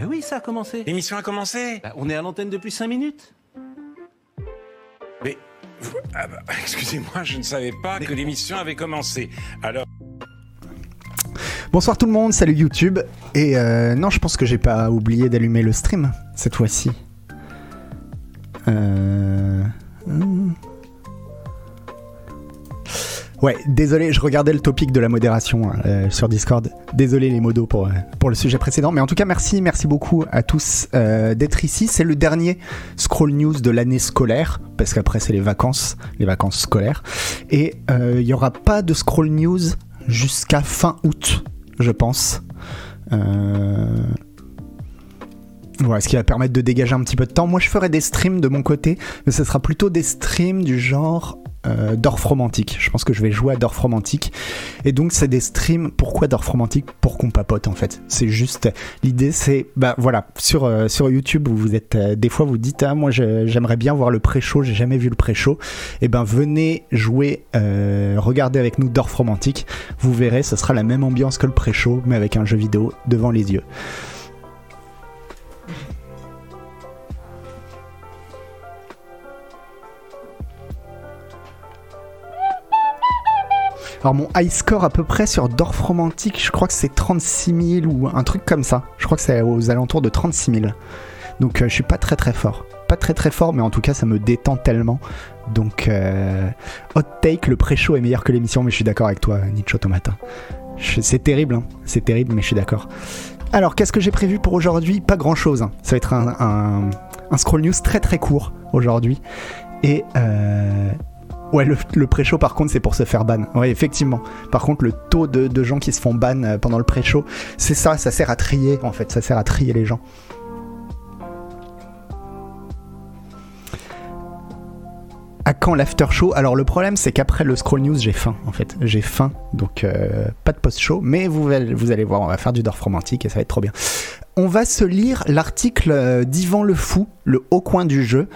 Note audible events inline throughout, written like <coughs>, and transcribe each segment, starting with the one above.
Bah oui, ça a commencé. L'émission a commencé Bah, on est à l'antenne depuis 5 minutes. Mais. ah bah, <laughs> Excusez-moi, je ne savais pas que l'émission avait commencé. Alors. Bonsoir tout le monde, salut YouTube. Et euh, non, je pense que j'ai pas oublié d'allumer le stream cette fois-ci. Euh... Ouais, désolé, je regardais le topic de la modération hein, euh, sur Discord. Désolé les modos pour, euh, pour le sujet précédent. Mais en tout cas, merci, merci beaucoup à tous euh, d'être ici. C'est le dernier Scroll News de l'année scolaire, parce qu'après c'est les vacances, les vacances scolaires. Et il n'y aura pas de Scroll News jusqu'à fin août, je pense. Voilà, ce qui va permettre de dégager un petit peu de temps. Moi, je ferai des streams de mon côté, mais ce sera plutôt des streams du genre euh. Je pense que je vais jouer à Dorf Romantique. Et donc, c'est des streams. Pourquoi Dorf Romantique Pour qu'on papote, en fait. C'est juste. L'idée, c'est. Bah voilà, sur, euh, YouTube, vous êtes. euh, des fois, vous dites Ah, moi, j'aimerais bien voir le pré-show, j'ai jamais vu le pré-show. Et ben, venez jouer, euh, regardez avec nous Dorf Romantique. Vous verrez, ce sera la même ambiance que le pré-show, mais avec un jeu vidéo devant les yeux. Alors mon high score à peu près sur Dorf Romantique, je crois que c'est 36 000 ou un truc comme ça. Je crois que c'est aux alentours de 36 000. Donc euh, je suis pas très très fort. Pas très très fort, mais en tout cas ça me détend tellement. Donc euh, hot take, le pré-show est meilleur que l'émission, mais je suis d'accord avec toi, Nietzsche Automata. Je- C'est terrible, hein. c'est terrible, mais je suis d'accord. Alors qu'est-ce que j'ai prévu pour aujourd'hui? Pas grand chose. Ça va être un scroll news très très court aujourd'hui. Et euh, Ouais, le, pré-show par contre, c'est pour se faire ban. Ouais, effectivement. Par contre, le taux de, gens qui se font ban euh, pendant le pré-show, c'est ça, ça sert à trier en fait, ça sert à trier les gens. À quand l'after show? Alors le problème c'est qu'après le scroll news j'ai faim en fait, j'ai faim donc euh, pas de post show, mais vous, allez- voir, on va faire du Dorf romantique et ça va être trop bien. On va se lire l'article euh, d'Yvan Le Fou, le haut coin du jeu,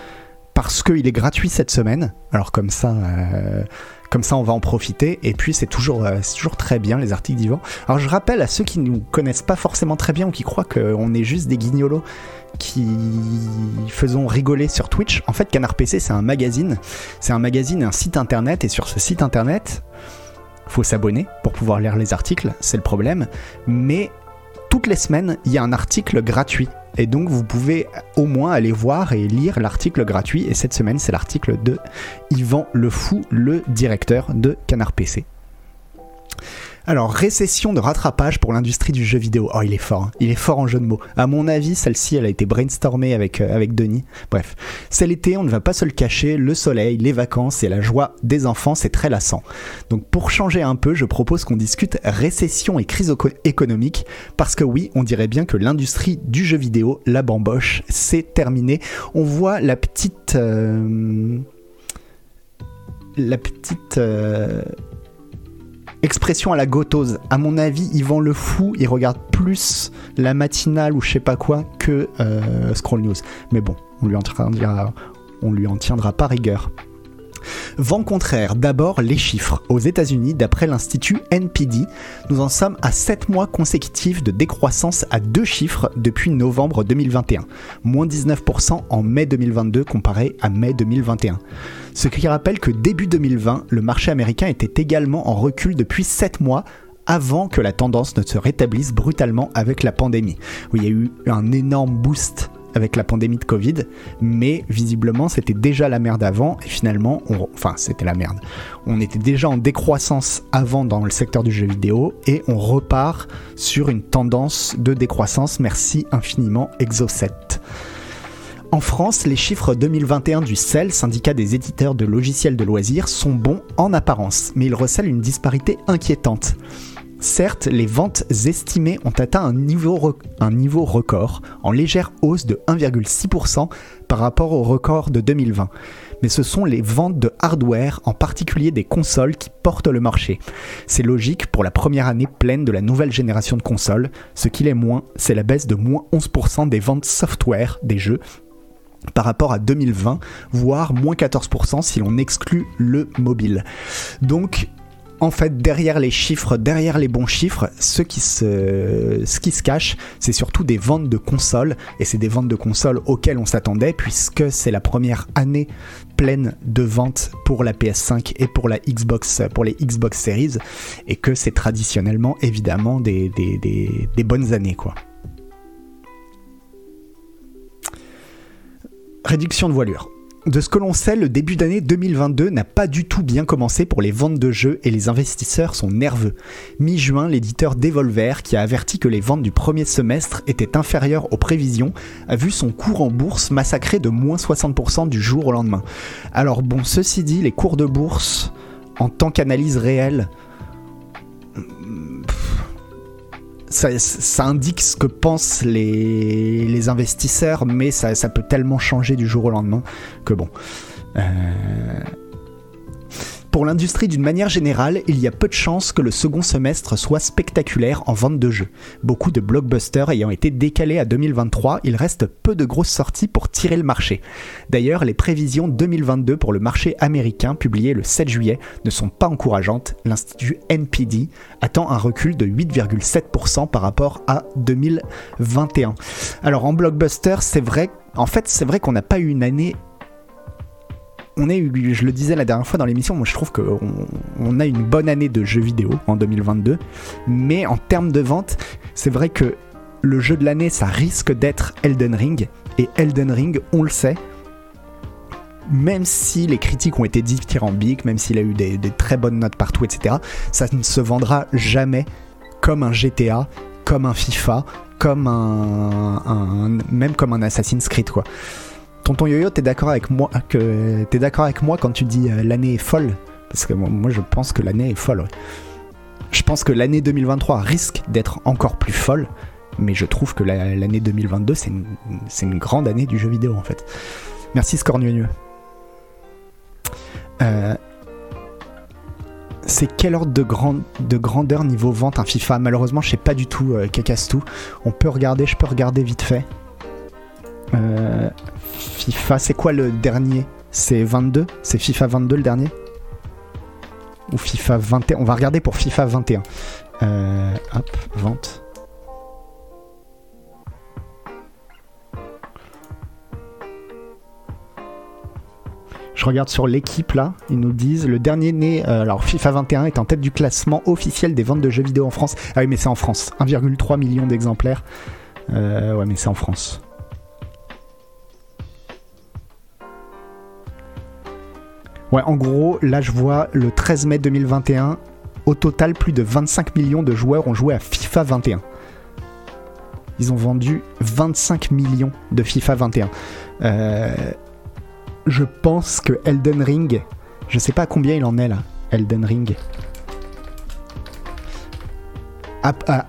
parce qu'il est gratuit cette semaine. Alors comme ça, euh, comme ça on va en profiter. Et puis c'est toujours, euh, toujours très bien les articles d'Yvan. Alors je rappelle à ceux qui ne nous connaissent pas forcément très bien ou qui croient qu'on est juste des guignolos qui faisons rigoler sur Twitch. En fait, Canard PC c'est un magazine, c'est un magazine, un site internet. Et sur ce site internet, faut s'abonner pour pouvoir lire les articles. C'est le problème. Mais toutes les semaines, il y a un article gratuit. Et donc vous pouvez au moins aller voir et lire l'article gratuit. Et cette semaine, c'est l'article de Yvan Le Fou, le directeur de Canard PC. Alors, récession de rattrapage pour l'industrie du jeu vidéo. Oh, il est fort, hein. il est fort en jeu de mots. À mon avis, celle-ci, elle a été brainstormée avec, euh, Denis. Bref, c'est l'été, on ne va pas se le cacher, le soleil, les vacances et la joie des enfants, c'est très lassant. Donc, pour changer un peu, je propose qu'on discute récession et crise économique, parce que oui, on dirait bien que l'industrie du jeu vidéo, la bamboche, c'est terminé. On voit la petite... euh, la petite... euh, expression à la gotose. À mon avis, Yvan le fou, il regarde plus la matinale ou je sais pas quoi que euh, Scroll News. Mais bon, on lui en tiendra, on lui en tiendra pas rigueur. Vent contraire, d'abord les chiffres. Aux États-Unis, d'après l'Institut NPD, nous en sommes à 7 mois consécutifs de décroissance à deux chiffres depuis novembre 2021, moins 19% en mai 2022 comparé à mai 2021. Ce qui rappelle que début 2020, le marché américain était également en recul depuis 7 mois avant que la tendance ne se rétablisse brutalement avec la pandémie. il y a eu un énorme boost avec la pandémie de Covid, mais visiblement c'était déjà la merde avant, et finalement, enfin c'était la merde. On était déjà en décroissance avant dans le secteur du jeu vidéo, et on repart sur une tendance de décroissance. Merci infiniment Exocet. En France, les chiffres 2021 du CEL, syndicat des éditeurs de logiciels de loisirs, sont bons en apparence, mais ils recèlent une disparité inquiétante. Certes, les ventes estimées ont atteint un niveau, record, en légère hausse de 1,6% par rapport au record de 2020. Mais ce sont les ventes de hardware, en particulier des consoles, qui portent le marché. C'est logique pour la première année pleine de la nouvelle génération de consoles. Ce qu'il est moins, c'est la baisse de moins 11% des ventes software des jeux par rapport à 2020, voire moins 14% si l'on exclut le mobile. Donc, en fait, derrière les chiffres, derrière les bons chiffres, ce qui se, cache, c'est surtout des ventes de consoles, et c'est des ventes de consoles auxquelles on s'attendait, puisque c'est la première année pleine de ventes pour la PS5 et pour la Xbox, pour les Xbox Series, et que c'est traditionnellement évidemment des, des bonnes années, quoi. Réduction de voilure. De ce que l'on sait, le début d'année 2022 n'a pas du tout bien commencé pour les ventes de jeux et les investisseurs sont nerveux. Mi-juin, l'éditeur Devolver, qui a averti que les ventes du premier semestre étaient inférieures aux prévisions, a vu son cours en bourse massacré de moins 60% du jour au lendemain. Alors bon, ceci dit, les cours de bourse, en tant qu'analyse réelle, ça, indique ce que pensent les, investisseurs, mais ça, ça, peut tellement changer du jour au lendemain que bon. Euh... Pour l'industrie d'une manière générale, il y a peu de chances que le second semestre soit spectaculaire en vente de jeux. Beaucoup de blockbusters ayant été décalés à 2023, il reste peu de grosses sorties pour tirer le marché. D'ailleurs, les prévisions 2022 pour le marché américain publiées le 7 juillet ne sont pas encourageantes. L'institut NPD attend un recul de 8,7% par rapport à 2021. Alors en blockbuster, c'est vrai, en fait, c'est vrai qu'on n'a pas eu une année on est, je le disais la dernière fois dans l'émission, moi je trouve qu'on on a une bonne année de jeux vidéo en 2022, mais en termes de vente, c'est vrai que le jeu de l'année, ça risque d'être Elden Ring, et Elden Ring, on le sait, même si les critiques ont été dithyrambiques, même s'il a eu des, très bonnes notes partout, etc., ça ne se vendra jamais comme un GTA, comme un FIFA, comme un, un même comme un Assassin's Creed, quoi. Tonton Yo-Yo, t'es d'accord avec moi que t'es d'accord avec moi quand tu dis euh, l'année est folle? Parce que moi, je pense que l'année est folle. Je pense que l'année 2023 risque d'être encore plus folle, mais je trouve que l'année la, 2022 c'est une, une, grande année du jeu vidéo en fait. Merci Scornieux. Euh, c'est quel ordre de, de, grandeur niveau vente un FIFA? Malheureusement, je sais pas du tout, euh, tout. On peut regarder, je peux regarder vite fait. Euh, FIFA, c'est quoi le dernier? C'est 22 C'est FIFA 22 le dernier? Ou FIFA 21 On va regarder pour FIFA 21. Euh, hop, vente. Je regarde sur l'équipe là, ils nous disent le dernier né, euh, alors FIFA 21 est en tête du classement officiel des ventes de jeux vidéo en France. Ah oui, mais c'est en France, 1,3 million d'exemplaires. Ouais, mais c'est en France. Ouais, en gros, là je vois le 13 mai 2021, au total plus de 25 millions de joueurs ont joué à FIFA 21. Ils ont vendu 25 millions de FIFA 21. Euh, je pense que Elden Ring, je sais pas combien il en est là, Elden Ring.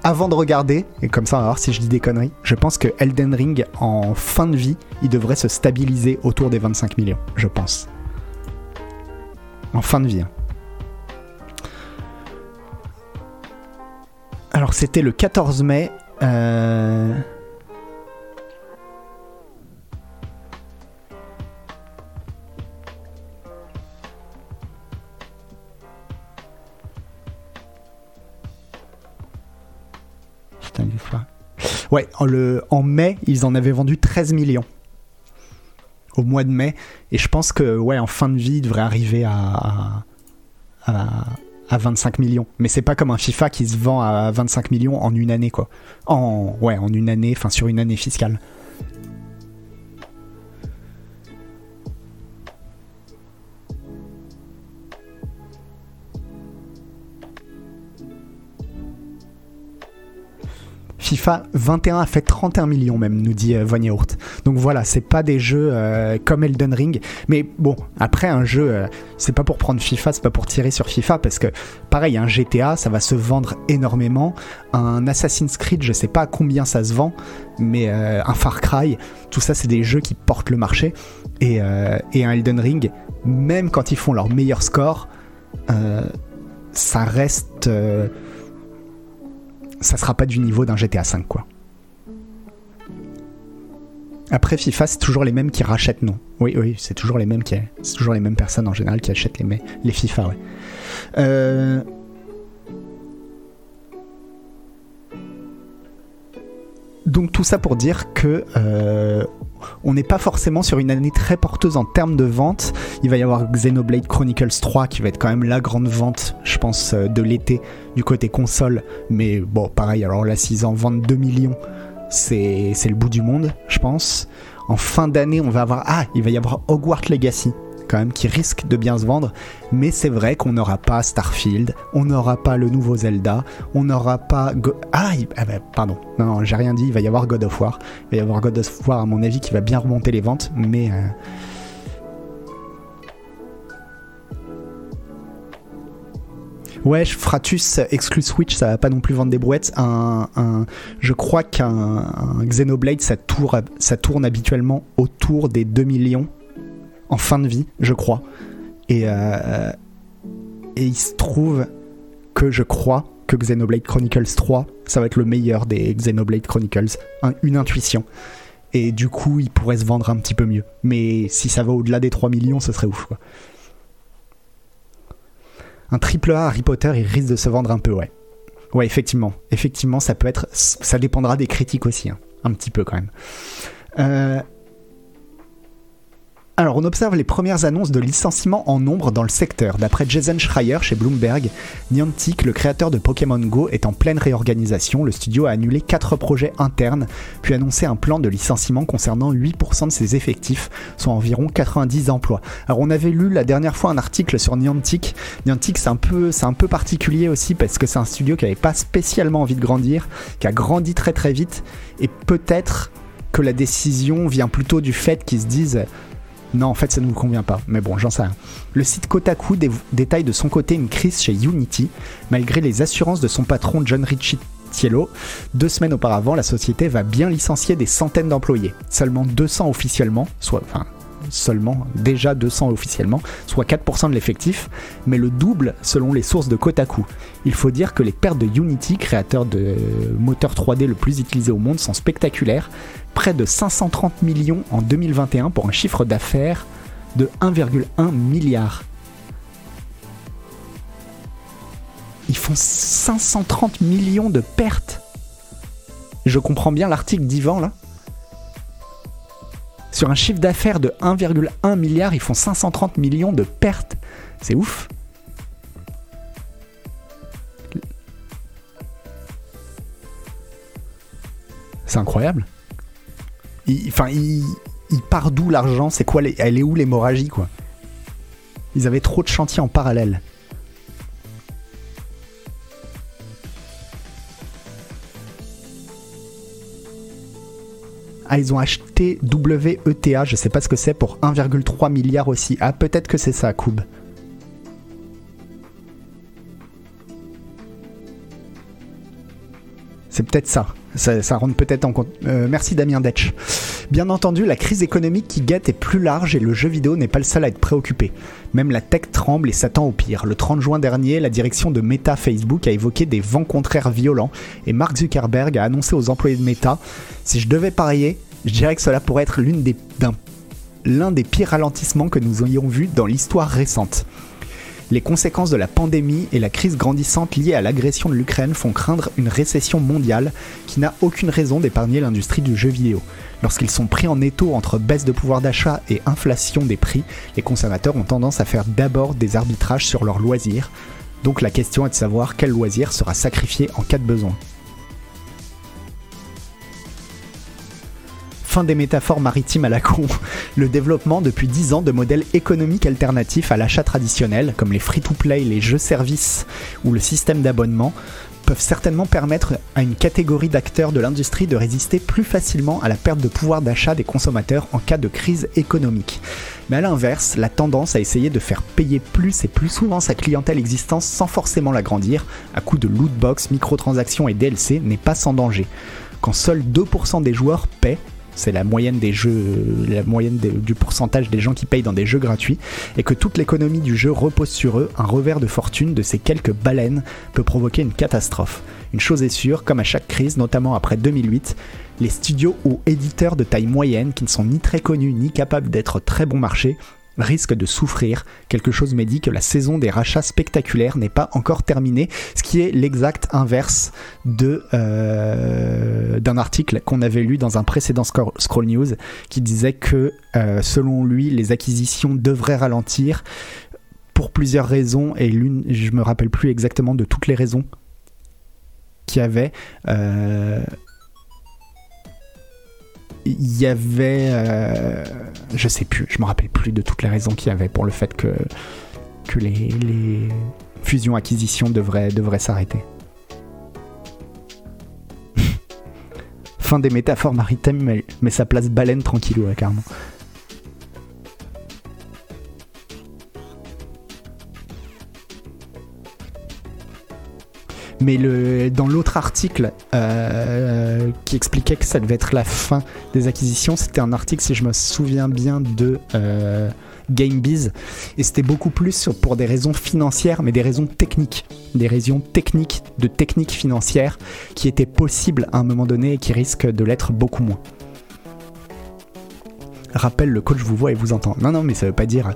avant de regarder, et comme ça on va voir si je dis des conneries, je pense que Elden Ring en fin de vie, il devrait se stabiliser autour des 25 millions, je pense en fin de vie. Hein. Alors c'était le 14 mai. Euh... Putain, Ouais, en, le, en mai, ils en avaient vendu 13 millions au mois de mai. Et je pense que, ouais, en fin de vie, il devrait arriver à, à, à 25 millions. Mais c'est pas comme un FIFA qui se vend à 25 millions en une année, quoi. En, ouais, en une année, enfin sur une année fiscale. FIFA 21 a fait 31 millions même, nous dit euh, Von Donc voilà, c'est pas des jeux euh, comme Elden Ring. Mais bon, après un jeu, euh, c'est pas pour prendre FIFA, c'est pas pour tirer sur FIFA, parce que pareil, un GTA, ça va se vendre énormément. Un Assassin's Creed, je sais pas à combien ça se vend, mais un Far Cry, tout ça, c'est des jeux qui portent le marché. Et, un Elden Ring, même quand ils font leur meilleur score, ça reste ça sera pas du niveau d'un GTA 5 quoi. Après FIFA, c'est toujours les mêmes qui rachètent, non Oui, oui, c'est toujours les mêmes qui, c'est toujours les mêmes personnes en général qui achètent les, les FIFA, ouais. Euh, Donc tout ça pour dire que euh, on n'est pas forcément sur une année très porteuse en termes de vente. Il va y avoir Xenoblade Chronicles 3 qui va être quand même la grande vente, je pense, euh, de l'été du côté console. Mais bon, pareil, alors là, 6 ans, vendre 2 millions, c'est le bout du monde, je pense. En fin d'année, on va avoir... Ah, il va y avoir Hogwarts Legacy quand même qui risque de bien se vendre. Mais c'est vrai qu'on n'aura pas Starfield on n'aura pas le nouveau Zelda on n'aura pas ah, ah bah, pardon. Non, non j'ai rien dit. Il va y avoir God of War. Il va y avoir God of War à mon avis qui va bien remonter les ventes mais euh, Ouais, Fratus exclut Switch, ça va pas non plus vendre des brouettes. Un, je crois qu'un un Xenoblade, ça ça tourne habituellement autour des 2 millions en fin de vie, je crois. Et, euh, et il se trouve que je crois que Xenoblade Chronicles 3, ça va être le meilleur des Xenoblade Chronicles. Un- une intuition. Et du coup, il pourrait se vendre un petit peu mieux. Mais si ça va au-delà des 3 millions, ce serait ouf. Quoi. Un triple A Harry Potter, il risque de se vendre un peu, ouais. Ouais, effectivement. Effectivement, ça peut être. Ça dépendra des critiques aussi, hein. un petit peu quand même. Euh, alors, on observe les premières annonces de licenciements en nombre dans le secteur. D'après Jason Schreier chez Bloomberg, Niantic, le créateur de Pokémon Go, est en pleine réorganisation. Le studio a annulé 4 projets internes, puis annoncé un plan de licenciement concernant 8% de ses effectifs, soit environ 90 emplois. Alors, on avait lu la dernière fois un article sur Niantic. Niantic, c'est un peu, c'est un peu particulier aussi parce que c'est un studio qui n'avait pas spécialement envie de grandir, qui a grandi très très vite, et peut-être que la décision vient plutôt du fait qu'ils se disent non, en fait, ça ne nous convient pas. Mais bon, j'en sais rien. Le site Kotaku dé- détaille de son côté une crise chez Unity. Malgré les assurances de son patron John Ricciello, deux semaines auparavant, la société va bien licencier des centaines d'employés. Seulement 200 officiellement, soit, seulement déjà 200 officiellement, soit 4% de l'effectif, mais le double selon les sources de Kotaku. Il faut dire que les pertes de Unity, créateur de moteur 3D le plus utilisé au monde, sont spectaculaires. Près de 530 millions en 2021 pour un chiffre d'affaires de 1,1 milliard. Ils font 530 millions de pertes. Je comprends bien l'article d'Ivan là. Sur un chiffre d'affaires de 1,1 milliard, ils font 530 millions de pertes. C'est ouf. C'est incroyable. Il- Enfin, il, il part d'où l'argent? C'est quoi les- Elle est où l'hémorragie quoi? Ils avaient trop de chantiers en parallèle. Ah, ils ont acheté WETA, je sais pas ce que c'est, pour 1,3 milliard aussi. Ah, peut-être que c'est ça, Koub. C'est peut-être ça. ça. rentre peut-être en compte. Euh, merci Damien Detch. Bien entendu, la crise économique qui guette est plus large et le jeu vidéo n'est pas le seul à être préoccupé. Même la tech tremble et s'attend au pire. Le 30 juin dernier, la direction de Meta Facebook a évoqué des vents contraires violents et Mark Zuckerberg a annoncé aux employés de Meta Si je devais parier, je dirais que cela pourrait être l'une des, l'un des pires ralentissements que nous ayons vus dans l'histoire récente. Les conséquences de la pandémie et la crise grandissante liée à l'agression de l'Ukraine font craindre une récession mondiale qui n'a aucune raison d'épargner l'industrie du jeu vidéo. Lorsqu'ils sont pris en étau entre baisse de pouvoir d'achat et inflation des prix, les consommateurs ont tendance à faire d'abord des arbitrages sur leurs loisirs. Donc la question est de savoir quel loisir sera sacrifié en cas de besoin. Fin des métaphores maritimes à la con. <laughs> Le développement depuis 10 ans de modèles économiques alternatifs à l'achat traditionnel, comme les free-to-play, les jeux-services ou le système d'abonnement, peuvent certainement permettre à une catégorie d'acteurs de l'industrie de résister plus facilement à la perte de pouvoir d'achat des consommateurs en cas de crise économique. Mais à l'inverse, la tendance à essayer de faire payer plus et plus souvent sa clientèle existante sans forcément l'agrandir, à coup de lootbox, microtransactions et DLC, n'est pas sans danger. Quand seuls 2% des joueurs paient, c'est la moyenne des jeux, la moyenne du pourcentage des gens qui payent dans des jeux gratuits, et que toute l'économie du jeu repose sur eux, un revers de fortune de ces quelques baleines peut provoquer une catastrophe. Une chose est sûre, comme à chaque crise, notamment après 2008, les studios ou éditeurs de taille moyenne, qui ne sont ni très connus ni capables d'être très bon marché, risque de souffrir. Quelque chose me dit que la saison des rachats spectaculaires n'est pas encore terminée, ce qui est l'exact inverse de euh, d'un article qu'on avait lu dans un précédent Scroll News qui disait que euh, selon lui les acquisitions devraient ralentir pour plusieurs raisons et l'une je me rappelle plus exactement de toutes les raisons qu'il y avait euh, il y avait. Euh, je sais plus, je me rappelle plus de toutes les raisons qu'il y avait pour le fait que, les, les fusions-acquisitions devraient, devraient s'arrêter. <laughs> fin des métaphores maritimes, mais, ça place baleine tranquillou, ouais, carrément. Mais dans l'autre article euh, qui expliquait que ça devait être la fin des acquisitions, c'était un article, si je me souviens bien, de euh, GameBiz. Et c'était beaucoup plus pour des raisons financières, mais des raisons techniques. Des raisons techniques, de techniques financières qui étaient possibles à un moment donné et qui risquent de l'être beaucoup moins rappelle le coach vous voit et vous entend. Non, non, mais ça veut pas dire.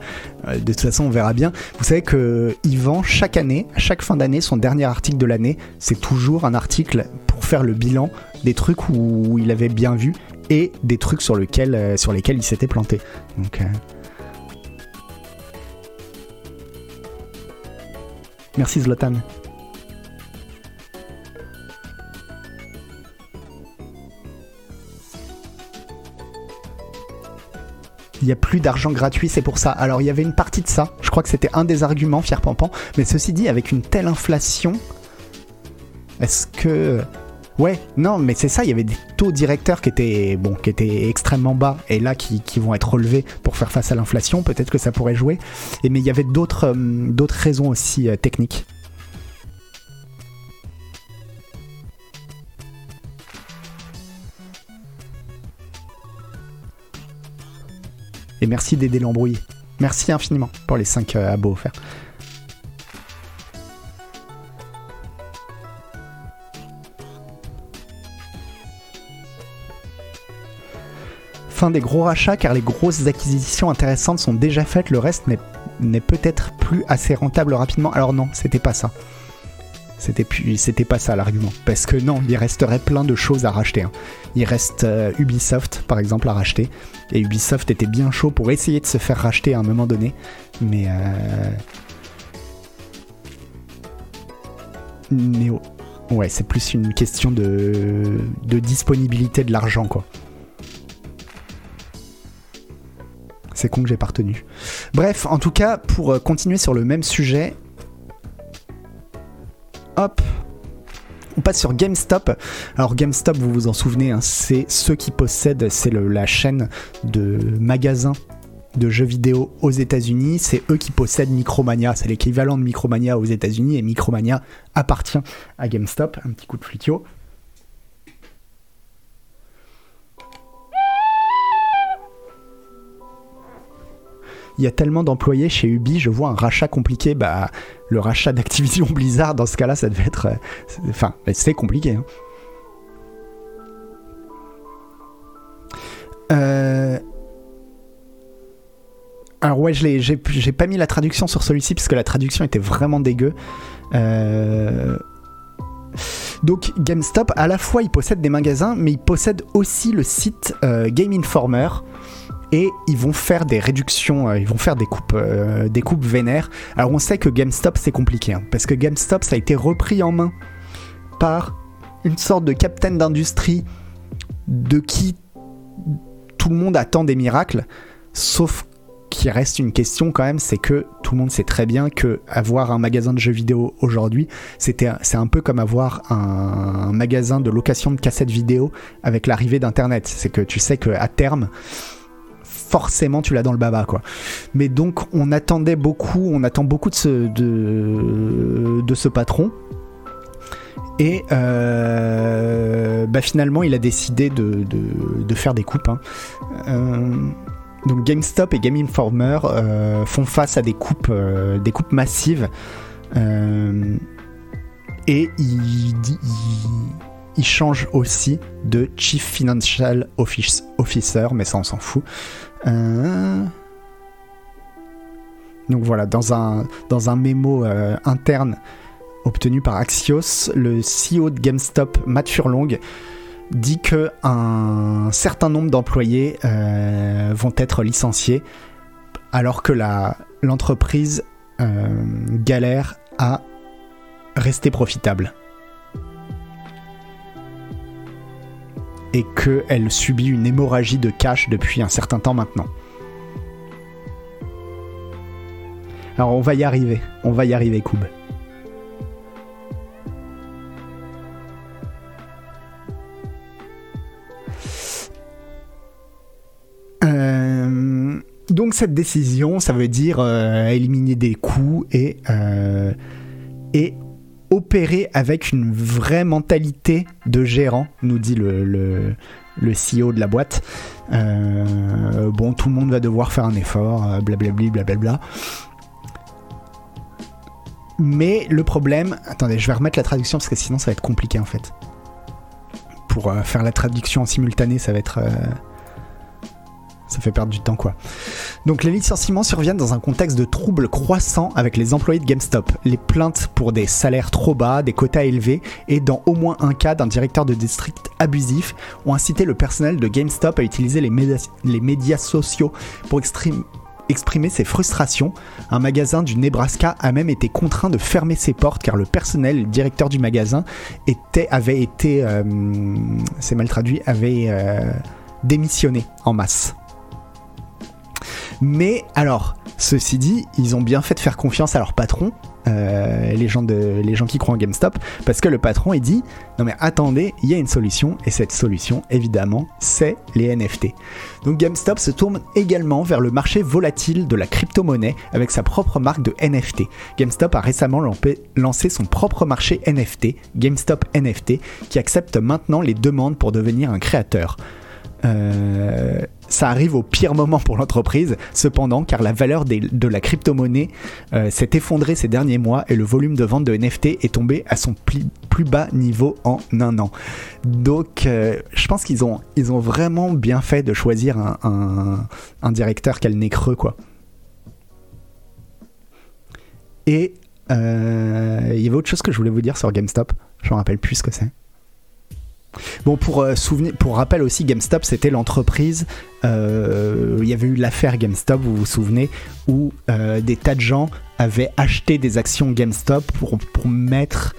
Euh, de toute façon, on verra bien. Vous savez que Yvan, chaque année, chaque fin d'année, son dernier article de l'année, c'est toujours un article pour faire le bilan des trucs où il avait bien vu et des trucs sur, euh, lesquels il s'était planté. Euh, Merci Zlotan. Il n'y a plus d'argent gratuit, c'est pour ça. Alors il y avait une partie de ça, je crois que c'était un des arguments, Fier Pampan, mais ceci dit, avec une telle inflation, est-ce que... Ouais, non, mais c'est ça, il y avait des taux directeurs qui étaient, bon, qui étaient extrêmement bas et là qui, vont être relevés pour faire face à l'inflation, peut-être que ça pourrait jouer. Et, mais il y avait d'autres euh, raisons aussi euh, techniques. Et merci d'aider l'embrouille. Merci infiniment pour les 5 euh, abos offerts. Fin des gros rachats car les grosses acquisitions intéressantes sont déjà faites, le reste n'est peut-être plus assez rentable rapidement. Alors non, c'était pas ça. C'était c'était pas ça l'argument. Parce que non, il resterait plein de choses à racheter. Hein. Il reste euh, Ubisoft, par exemple, à racheter. Et Ubisoft était bien chaud pour essayer de se faire racheter à un moment donné. Mais. Euh... Ouais, c'est plus une question de, de disponibilité de l'argent, quoi. C'est con que j'ai pas retenu. Bref, en tout cas, pour euh, continuer sur le même sujet, hop, on passe sur GameStop. Alors GameStop, vous vous en souvenez, hein, c'est ceux qui possèdent, c'est la chaîne de magasins de jeux vidéo aux États-Unis. C'est eux qui possèdent Micromania. C'est l'équivalent de Micromania aux États-Unis et Micromania appartient à GameStop. Un petit coup de flutio. Il y a tellement d'employés chez Ubi, je vois un rachat compliqué. Bah, le rachat d'Activision <laughs> Blizzard, dans ce cas-là, ça devait être. Euh, enfin, c'est compliqué. Hein. Euh, alors ouais, j'ai pas mis la traduction sur celui-ci parce que la traduction était vraiment dégueu. Euh, donc GameStop, à la fois il possède des magasins, mais il possède aussi le site Game Informer et ils vont faire des réductions, euh, ils vont faire des coupes, euh, des coupes vénères. Alors on sait que GameStop c'est compliqué, hein, parce que GameStop ça a été repris en main par une sorte de capitaine d'industrie de qui tout le monde attend des miracles, sauf qu'il reste une question quand même, c'est que tout le monde sait très bien que avoir un magasin de jeux vidéo aujourd'hui, c'est un peu comme avoir un, magasin de location de cassettes vidéo avec l'arrivée d'internet. C'est que tu sais que à terme forcément tu l'as dans le baba quoi. Mais donc on attendait beaucoup, on attend beaucoup de ce, patron. Et euh, bah finalement, il a décidé de, faire des coupes. Hein. Euh, donc GameStop et Game Informer euh, font face à des coupes, des coupes massives. et il, il, change aussi de Chief Financial Officer, mais ça on s'en fout. Euh, Donc voilà, dans un, dans mémo euh, interne obtenu par Axios, le CEO de GameStop, Matt Furlong, dit que un certain nombre d'employés euh, vont être licenciés alors que l'entreprise galère à rester profitable. Et qu'elle subit une hémorragie de cash depuis un certain temps maintenant. Alors on va y arriver, on va y arriver, Koub. Euh, donc cette décision, ça veut dire euh, éliminer des coûts et, euh, et opérer avec une vraie mentalité de gérant, nous dit le, CEO de la boîte. Euh, bon, tout le monde va devoir faire un effort, euh, blablabli, blablabla. Mais le problème, attendez, je vais remettre la traduction parce que sinon ça va être compliqué en fait. Pour euh, faire la traduction en simultané, ça va être ça fait perdre du temps quoi. Donc les licenciements surviennent dans un contexte de troubles croissants avec les employés de GameStop. Les plaintes pour des salaires trop bas, des quotas élevés et dans au moins un cas d'un directeur de district abusif ont incité le personnel de GameStop à utiliser les médias, sociaux pour exprimer exprimer ses frustrations. Un magasin du Nebraska a même été contraint de fermer ses portes car le personnel, le directeur du magasin, était, avait été, euh, c'est mal traduit, avait euh, démissionné en masse. Mais alors, ceci dit, ils ont bien fait de faire confiance à leur patron, euh, les, gens qui croient en GameStop, parce que le patron il dit non mais attendez, il y a une solution, et cette solution, évidemment, c'est les NFT. Donc GameStop se tourne également vers le marché volatile de la crypto-monnaie avec sa propre marque de NFT. GameStop a récemment lancé son propre marché NFT, GameStop NFT, qui accepte maintenant les demandes pour devenir un créateur. Euh, ça arrive au pire moment pour l'entreprise, cependant, car la valeur de la crypto-monnaie euh, s'est effondrée ces derniers mois et le volume de vente de NFT est tombé à son plus bas niveau en un an. Donc, euh, je pense qu'ils ont, vraiment bien fait de choisir un, directeur qu'elle n'est creux, quoi. Et il y avait autre chose que je voulais vous dire sur GameStop. Je me rappelle plus ce que c'est. Bon, pour, euh, souvenir, pour rappel aussi, GameStop, c'était l'entreprise. euh, il y avait eu l'affaire GameStop, vous vous souvenez, où euh, des tas de gens avaient acheté des actions GameStop pour, pour mettre.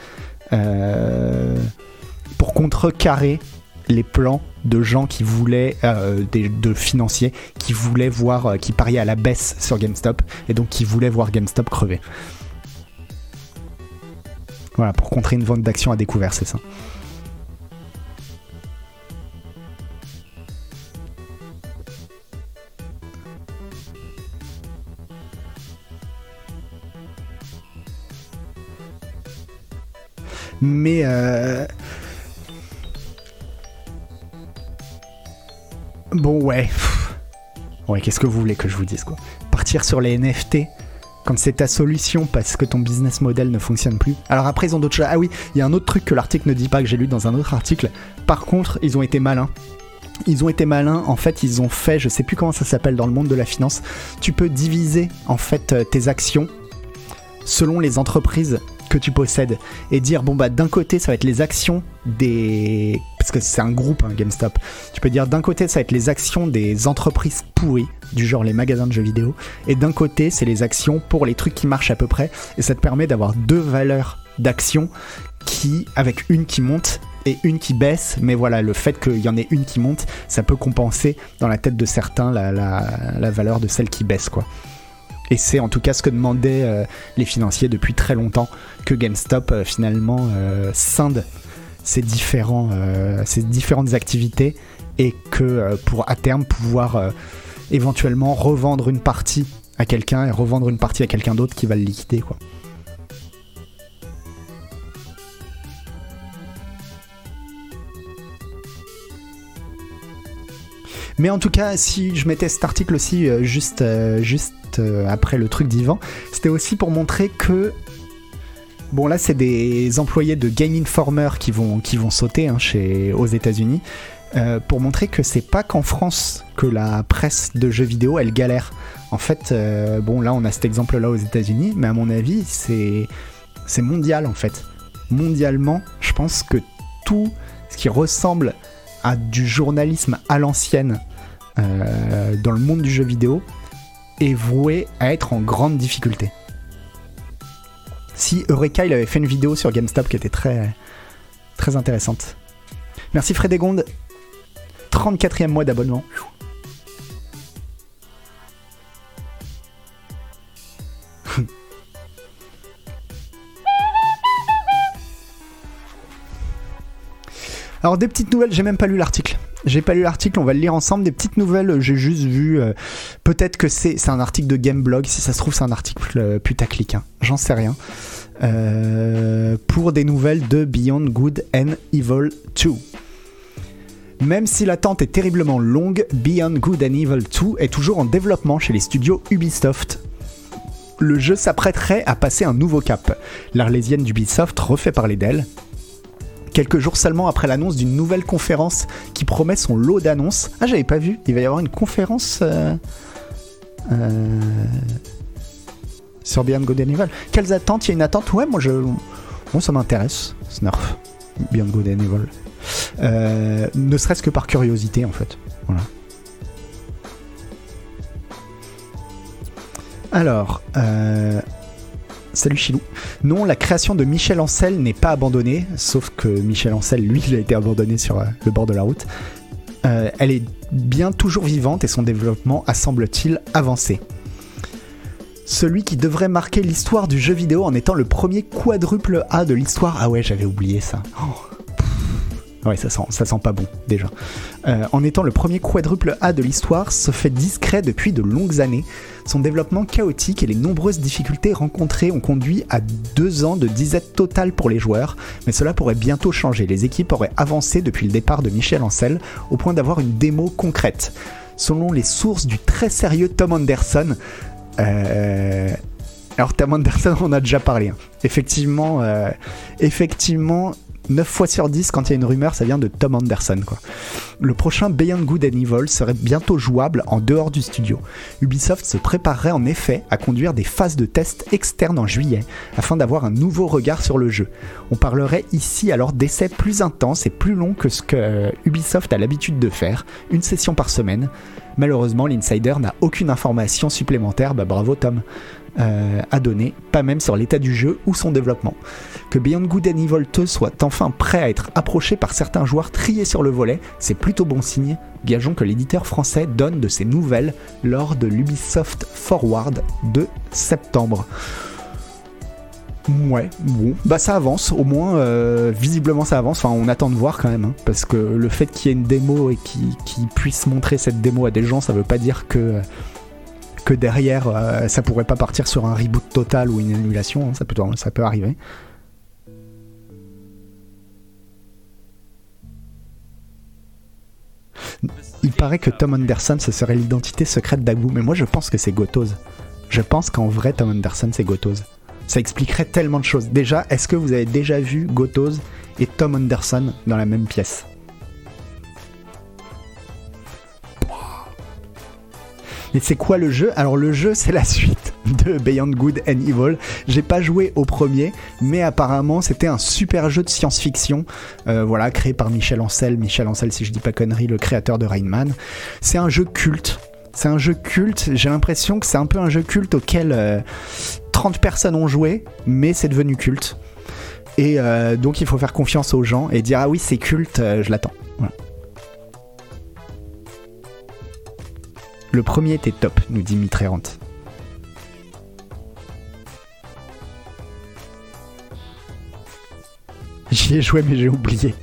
pour contrecarrer les plans de gens qui voulaient, des, de financiers, qui voulaient voir, qui pariaient à la baisse sur GameStop, et donc qui voulaient voir GameStop crever. Voilà, pour contrer une vente d'actions à découvert, c'est ça. Mais euh... bon ouais, ouais, qu'est-ce que vous voulez que je vous dise quoi? Partir sur les NFT quand c'est ta solution parce que ton business model ne fonctionne plus. Alors après ils ont d'autres choses. Ah oui, il y a un autre truc que l'article ne dit pas que j'ai lu dans un autre article. Par contre, ils ont été malins. Ils ont été malins, en fait, ils ont fait, je sais plus comment ça s'appelle dans le monde de la finance, tu peux diviser en fait euh, tes actions selon les entreprises que tu possèdes et dire bon bah d'un côté ça va être les actions des parce que c'est un groupe hein, GameStop. Tu peux dire d'un côté ça va être les actions des entreprises pourries du genre les magasins de jeux vidéo et d'un côté c'est les actions pour les trucs qui marchent à peu près. Et ça te permet d'avoir deux valeurs d'actions qui avec une qui monte et une qui baisse. Mais voilà le fait qu'il y en ait une qui monte ça peut compenser dans la tête de certains la, la, la valeur de celle qui baisse quoi et c'est en tout cas ce que demandaient euh, les financiers depuis très longtemps, que GameStop euh, finalement euh, scinde ces, différents, ces différentes activités et que pour à terme pouvoir éventuellement revendre une partie à quelqu'un et revendre une partie à quelqu'un d'autre qui va le liquider. Quoi. Mais en tout cas, si je mettais cet article aussi juste, juste euh, après le truc d'Ivan, c'était aussi pour montrer que. Bon, là, c'est des employés de Game Informer qui vont, sauter hein, aux États-Unis. euh, pour montrer que c'est pas qu'en France que la presse de jeux vidéo elle galère. En fait, euh, bon là on a cet exemple là aux États-Unis, mais à mon avis c'est c'est mondial en fait. Mondialement, je pense que tout ce qui ressemble à du journalisme à l'ancienne dans le monde du jeu vidéo est voué à être en grande difficulté. Si Eureka il avait fait une vidéo sur GameStop qui était très très intéressante. Merci Frédégonde. 34e mois d'abonnement. <laughs> Alors des petites nouvelles, j'ai même pas lu l'article. J'ai pas lu l'article, on va le lire ensemble. Des petites nouvelles, j'ai juste vu. euh, Peut-être que c'est un article de Gameblog. Si ça se trouve, c'est un article euh, putaclic. hein. J'en sais rien. Euh, pour des nouvelles de Beyond Good and Evil 2. Même si l'attente est terriblement longue, Beyond Good and Evil 2 est toujours en développement chez les studios Ubisoft. Le jeu s'apprêterait à passer un nouveau cap. L'Arlésienne d'Ubisoft refait parler d'elle. Quelques jours seulement après l'annonce d'une nouvelle conférence qui promet son lot d'annonces. Ah, j'avais pas vu. Il va y avoir une conférence euh, euh, sur Beyond Good and Evil. Quelles attentes? Il y a une attente? Ouais, moi je. Bon, ça m'intéresse. Snurf. Beyond Good and Evil. Euh, ne serait-ce que par curiosité en fait. Voilà. Alors, salut Chilou. Non, la création de Michel Ancel n'est pas abandonnée, sauf que Michel Ancel, lui, il a été abandonné sur euh, le bord de la route. Euh, elle est bien toujours vivante et son développement a semble-t-il avancé. Celui qui devrait marquer l'histoire du jeu vidéo en étant le premier quadruple A de l'histoire. Ah ouais, j'avais oublié ça. Oh. Ouais, ça sent, ça sent pas bon déjà. Euh, en étant le premier quadruple A de l'histoire, se fait discret depuis de longues années. Son développement chaotique et les nombreuses difficultés rencontrées ont conduit à deux ans de disette totale pour les joueurs, mais cela pourrait bientôt changer. Les équipes auraient avancé depuis le départ de Michel Ancel au point d'avoir une démo concrète. Selon les sources du très sérieux Tom Anderson, euh, alors Tom Anderson, <laughs> on a déjà parlé. hein. Effectivement, euh, effectivement, 9 fois sur 10, quand il y a une rumeur, ça vient de Tom Anderson. Quoi. Le prochain Beyond Good and Evil serait bientôt jouable en dehors du studio. Ubisoft se préparerait en effet à conduire des phases de tests externes en juillet, afin d'avoir un nouveau regard sur le jeu. On parlerait ici alors d'essais plus intenses et plus longs que ce que euh, Ubisoft a l'habitude de faire, une session par semaine. Malheureusement, l'insider n'a aucune information supplémentaire, bah bravo Tom, euh, à donner, pas même sur l'état du jeu ou son développement. Que Beyond Good and Evil 2 soit enfin prêt à être approché par certains joueurs triés sur le volet, c'est plutôt bon signe. Gageons que l'éditeur français donne de ses nouvelles lors de l'Ubisoft Forward de septembre. Ouais, bon, bah ça avance, au moins euh, visiblement ça avance, enfin on attend de voir quand même, hein, parce que le fait qu'il y ait une démo et qu'il qu'il puisse montrer cette démo à des gens, ça veut pas dire que, que derrière euh, ça pourrait pas partir sur un reboot total ou une annulation, hein, ça, peut, ça peut arriver. Il paraît que Tom Anderson ce serait l'identité secrète d'Agbu, mais moi je pense que c'est Gotoz. Je pense qu'en vrai Tom Anderson c'est Gotoz. Ça expliquerait tellement de choses. Déjà, est-ce que vous avez déjà vu Gotoz et Tom Anderson dans la même pièce? Et c'est quoi le jeu? Alors le jeu c'est la suite de Beyond Good and Evil. J'ai pas joué au premier, mais apparemment c'était un super jeu de science-fiction, euh, voilà, créé par Michel Ancel. Michel Ancel, si je dis pas connerie, le créateur de Rain Man. C'est un jeu culte. C'est un jeu culte. J'ai l'impression que c'est un peu un jeu culte auquel euh, 30 personnes ont joué, mais c'est devenu culte. Et euh, donc il faut faire confiance aux gens et dire ah oui c'est culte, euh, je l'attends. Le premier était top, nous dit Mitrérant. J'y ai joué mais j'ai oublié.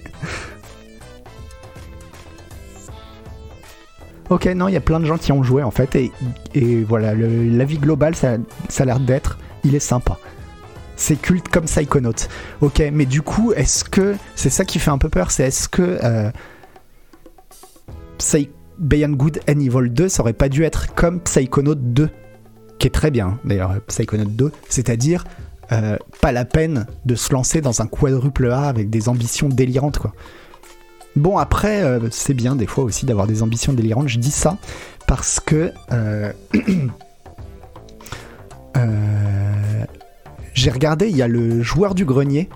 Ok, non, il y a plein de gens qui ont joué en fait, et, voilà, l'avis global, ça, ça a l'air d'être, il est sympa. C'est culte comme Psychonaut. Ok, mais du coup, est-ce que, c'est ça qui fait un peu peur, c'est est-ce que euh, Beyond Good and Evil 2, ça aurait pas dû être comme Psychonaut 2, qui est très bien, d'ailleurs, Psychonaut 2, c'est-à-dire euh, pas la peine de se lancer dans un quadruple A avec des ambitions délirantes, quoi. Bon, après, euh, c'est bien des fois aussi d'avoir des ambitions délirantes. Je dis ça parce que euh, <coughs> j'ai regardé, il y a le joueur du grenier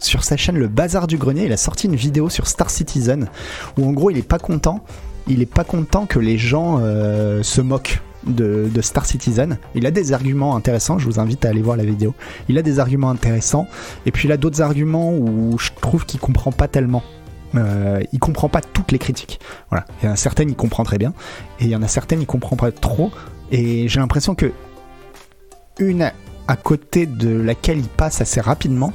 sur sa chaîne Le Bazar du Grenier. Il a sorti une vidéo sur Star Citizen où en gros il est pas content. Il est pas content que les gens euh, se moquent de, Star Citizen. Il a des arguments intéressants. Je vous invite à aller voir la vidéo. Il a des arguments intéressants. Et puis il a d'autres arguments où je trouve qu'il comprend pas tellement. Euh, il comprend pas toutes les critiques. Voilà. Il y en a certaines il comprend très bien, et il y en a certaines il comprend pas trop. Et j'ai l'impression que une à- côté de laquelle il passe assez rapidement,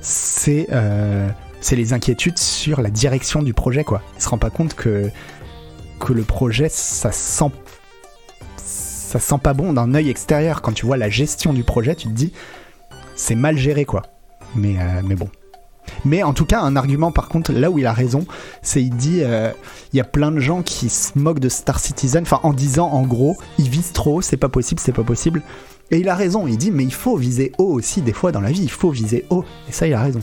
c'est euh, les inquiétudes sur la direction du projet. Quoi. Il se rend pas compte que que le projet ça sent ça sent pas bon d'un œil extérieur. Quand tu vois la gestion du projet, tu te dis c'est mal géré quoi. Mais euh, mais bon. Mais en tout cas, un argument par contre, là où il a raison, c'est il dit euh, il y a plein de gens qui se moquent de Star Citizen, enfin en disant en gros, ils visent trop haut, c'est pas possible, c'est pas possible. Et il a raison, il dit mais il faut viser haut aussi des fois dans la vie, il faut viser haut. Et ça, il a raison.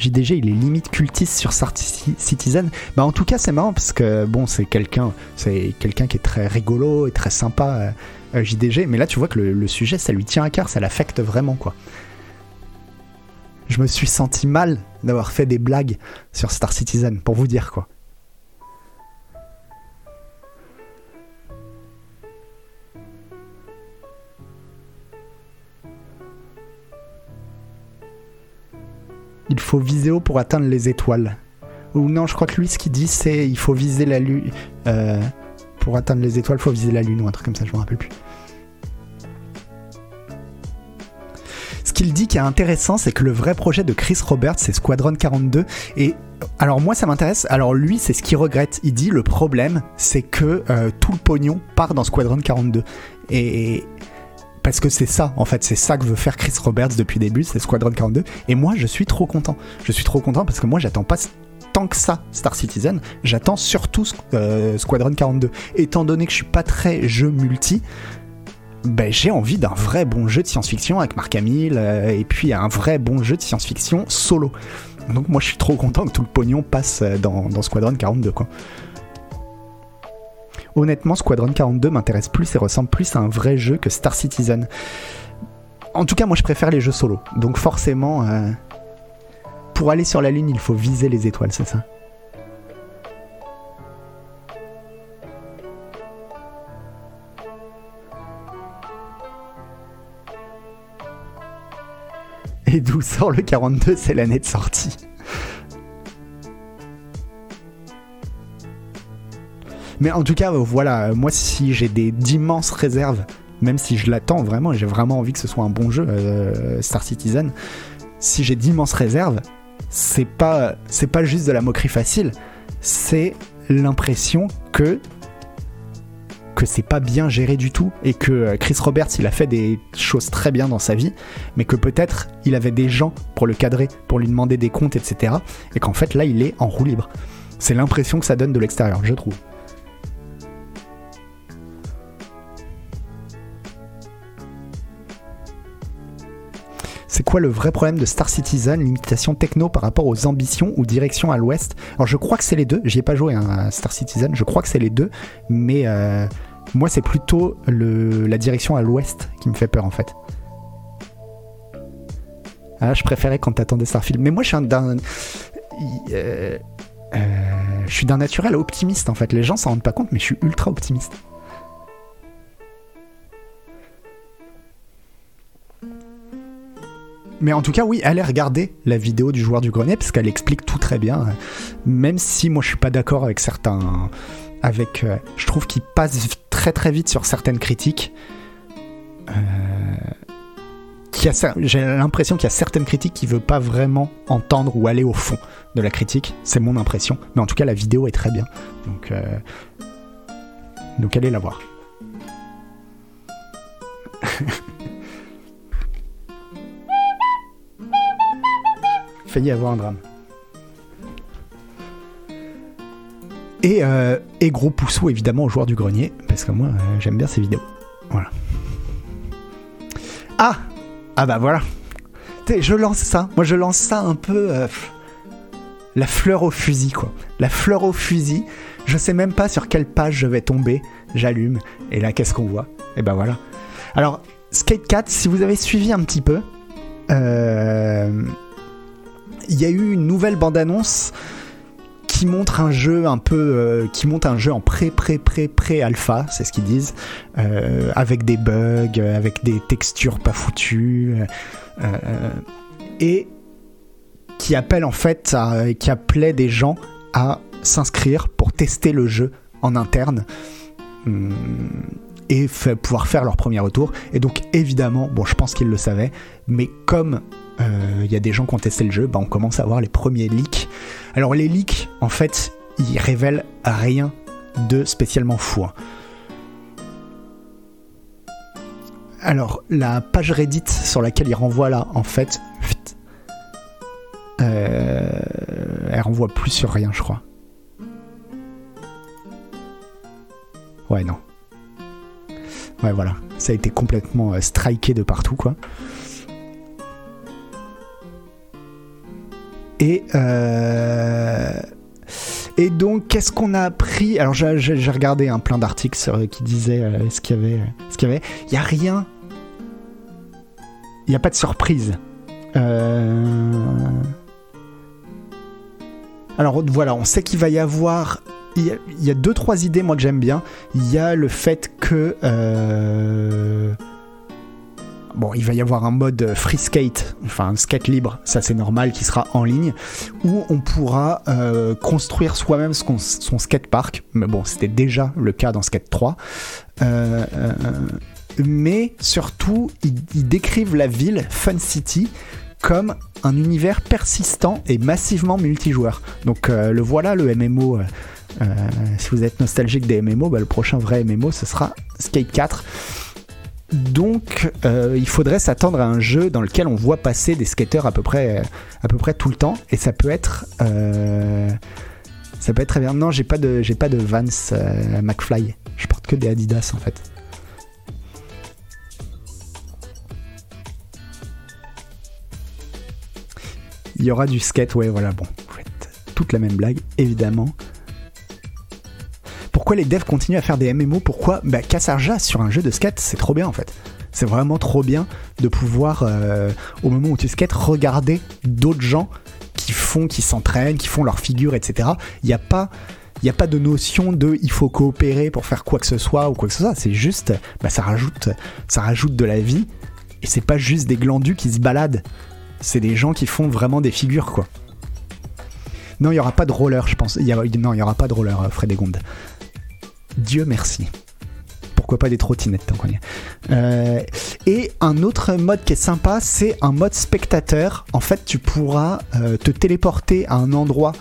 JDG, il est limite cultiste sur Star Ci- Citizen. Bah en tout cas, c'est marrant parce que bon, c'est quelqu'un, c'est quelqu'un qui est très rigolo et très sympa, euh, JDG. Mais là, tu vois que le, le sujet, ça lui tient à cœur, ça l'affecte vraiment quoi. Je me suis senti mal d'avoir fait des blagues sur Star Citizen, pour vous dire quoi. Il faut viser haut pour atteindre les étoiles. Ou non, je crois que lui, ce qu'il dit, c'est il faut viser la lune. euh, pour atteindre les étoiles, il faut viser la lune ou un truc comme ça, je me rappelle plus. Ce qu'il dit qui est intéressant, c'est que le vrai projet de Chris Roberts, c'est Squadron 42. Et alors moi, ça m'intéresse. Alors lui, c'est ce qu'il regrette. Il dit le problème, c'est que euh, tout le pognon part dans Squadron 42. Et parce que c'est ça, en fait, c'est ça que veut faire Chris Roberts depuis le début, c'est Squadron 42. Et moi, je suis trop content. Je suis trop content parce que moi, j'attends pas tant que ça Star Citizen, j'attends surtout euh, Squadron 42. Étant donné que je suis pas très jeu multi, ben, j'ai envie d'un vrai bon jeu de science-fiction avec Mark Hamill euh, et puis un vrai bon jeu de science-fiction solo. Donc moi je suis trop content que tout le pognon passe euh, dans, dans Squadron 42 quoi. Honnêtement, Squadron 42 m'intéresse plus et ressemble plus à un vrai jeu que Star Citizen. En tout cas, moi je préfère les jeux solo. Donc forcément, euh, pour aller sur la Lune, il faut viser les étoiles, c'est ça Et d'où sort le 42 C'est l'année de sortie. Mais en tout cas, voilà, moi si j'ai d'immenses réserves, même si je l'attends vraiment, j'ai vraiment envie que ce soit un bon jeu, euh, Star Citizen, si j'ai d'immenses réserves, c'est pas, pas juste de la moquerie facile, c'est l'impression que que c'est pas bien géré du tout et que euh, Chris Roberts il a fait des choses très bien dans sa vie mais que peut-être il avait des gens pour le cadrer pour lui demander des comptes etc et qu'en fait là il est en roue libre. C'est l'impression que ça donne de l'extérieur je trouve C'est quoi le vrai problème de Star Citizen Limitation techno par rapport aux ambitions ou direction à l'ouest? Alors je crois que c'est les deux, j'y ai pas joué hein, à Star Citizen, je crois que c'est les deux, mais euh, moi c'est plutôt la direction à l'ouest qui me fait peur en fait. Ah, je préférais quand t'attendais Starfield. Mais moi je suis euh, euh, je suis d'un naturel optimiste en fait. Les gens s'en rendent pas compte, mais je suis ultra optimiste. Mais en tout cas, oui, allez regarder la vidéo du joueur du grenier parce qu'elle explique tout très bien. euh, Même si moi je suis pas d'accord avec certains. Avec, euh, je trouve qu'il passe très très vite sur certaines critiques. Euh, J'ai l'impression qu'il y a certaines critiques qui veut pas vraiment entendre ou aller au fond de la critique. C'est mon impression. Mais en tout cas, la vidéo est très bien. Donc, euh, donc allez la voir. Failli avoir un drame. Et, euh, et gros pouceau évidemment aux joueurs du grenier, parce que moi euh, j'aime bien ces vidéos. Voilà. Ah Ah bah voilà. Je lance ça. Moi je lance ça un peu. euh, la fleur au fusil, quoi. La fleur au fusil. Je sais même pas sur quelle page je vais tomber. J'allume. Et là, qu'est-ce qu'on voit? Et ben voilà. Alors, Skate 4, si vous avez suivi un petit peu, euh, il y a eu une nouvelle bande-annonce qui montre un jeu un peu, euh, qui monte un jeu en pré pré pré pré alpha, c'est ce qu'ils disent, euh, avec des bugs, avec des textures pas foutues, et qui appelle en fait, qui appelait des gens à s'inscrire pour tester le jeu en interne. Hum, et pouvoir faire leur premier retour. Et donc évidemment, bon je pense qu'ils le savaient, mais comme euh, il y a des gens qui ont testé le jeu, bah, on commence à voir les premiers leaks. Alors les leaks, en fait, ils révèlent rien de spécialement fou. Hein. Alors la page Reddit sur laquelle il renvoie là, en fait, euh, elle renvoie plus sur rien, je crois. Ouais, non. Ouais, voilà. Ça a été complètement euh, striké de partout, quoi. Et, euh, et donc, qu'est-ce qu'on a appris? Alors, j'ai regardé un plein d'articles qui disaient euh, ce qu'il y avait. Ce qu'il y avait. Il n'y a rien. Il n'y a pas de surprise. Alors voilà, on sait qu'il va y avoir il y, a, deux trois idées moi que j'aime bien. Il y a le fait que euh, bon, il va y avoir un mode free skate, enfin un skate libre, ça c'est normal, qui sera en ligne, où on pourra euh, construire soi-même son, son skatepark. Mais bon, c'était déjà le cas dans Skate 3. Euh, mais surtout, ils, décrivent la ville Fun City comme un univers persistant et massivement multijoueur. Donc le voilà le MMO euh, si vous êtes nostalgique des MMO, bah, le prochain vrai MMO, ce sera Skate 4. Donc, euh, il faudrait s'attendre à un jeu dans lequel on voit passer des skateurs à peu près, tout le temps, et ça peut être, euh, ça peut être très bien. Non, j'ai pas de, j'ai pas de Vans McFly. Je porte que des Adidas en fait. Il y aura du skate, ouais, voilà, bon, toute la même blague, évidemment pourquoi les devs continuent à faire des MMO Pourquoi bah, Kassarja sur un jeu de skate, c'est trop bien en fait. C'est vraiment trop bien de pouvoir, euh, au moment où tu skates, regarder d'autres gens qui font, qui s'entraînent, qui font leurs figures, etc. Il n'y a pas. Il a pas de notion de il faut coopérer pour faire quoi que ce soit ou quoi que ce soit. C'est juste, bah, ça, rajoute, ça rajoute de la vie. Et c'est pas juste des glandus qui se baladent. C'est des gens qui font vraiment des figures, quoi. Non, il n'y aura pas de roller, je pense. Non, il n'y aura pas de roller, euh, Frédégonde. Dieu merci. Pourquoi pas des trottinettes tant qu'on y est. Euh, et un autre mode qui est sympa, c'est un mode spectateur. En fait, tu pourras euh, te téléporter à un endroit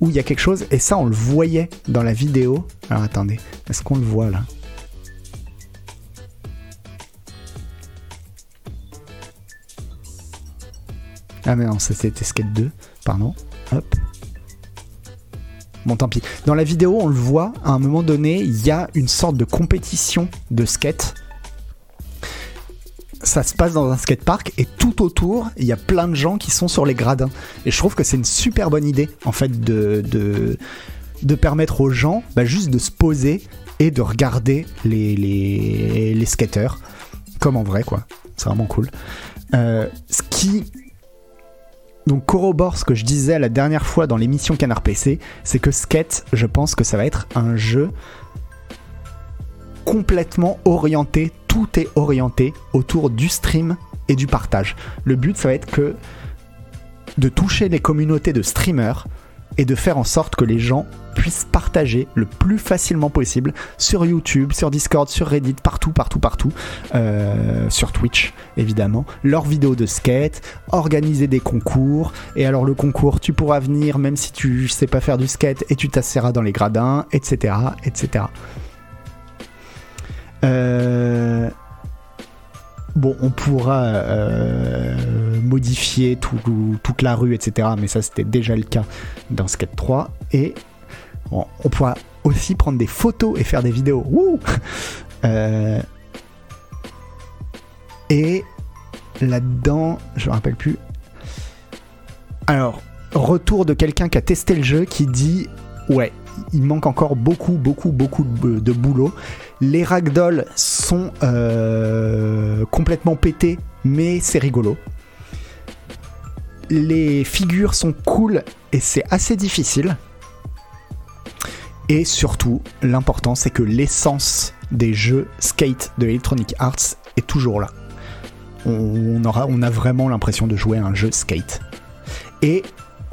où il y a quelque chose. Et ça, on le voyait dans la vidéo. Alors attendez, est-ce qu'on le voit là? Ah mais non, ça c'était Skate 2, pardon. Hop. Pis. Dans la vidéo, on le voit, à un moment donné, il y a une sorte de compétition de skate. Ça se passe dans un skatepark et tout autour, il y a plein de gens qui sont sur les gradins. Et je trouve que c'est une super bonne idée, en fait, de, permettre aux gens bah, juste de se poser et de regarder les, les, les skateurs comme en vrai, quoi. C'est vraiment cool. Euh, donc corrobore ce que je disais la dernière fois dans l'émission Canard PC, c'est que Skate, je pense que ça va être un jeu complètement orienté, tout est orienté autour du stream et du partage. Le but, ça va être que de toucher les communautés de streamers et de faire en sorte que les gens puissent partager le plus facilement possible sur YouTube, sur Discord, sur Reddit, partout, partout, partout, euh, sur Twitch évidemment, leurs vidéos de skate, organiser des concours. Et alors le concours, tu pourras venir même si tu sais pas faire du skate et tu t'asseras dans les gradins, etc., etc. Euh, bon, on pourra euh, modifier toute la rue, etc. Mais ça, c'était déjà le cas dans Skate 3. Et on pourra aussi prendre des photos et faire des vidéos. <laughs> Euh, et là-dedans, je me rappelle plus. Alors, retour de quelqu'un qui a testé le jeu qui dit ouais, il manque encore beaucoup, beaucoup, beaucoup de, boulot. Les ragdolls sont euh, complètement pétés, mais c'est rigolo. Les figures sont cool et c'est assez difficile. Et surtout, l'important c'est que l'essence des jeux skate de Electronic Arts est toujours là. On, aura, on a vraiment l'impression de jouer à un jeu skate. Et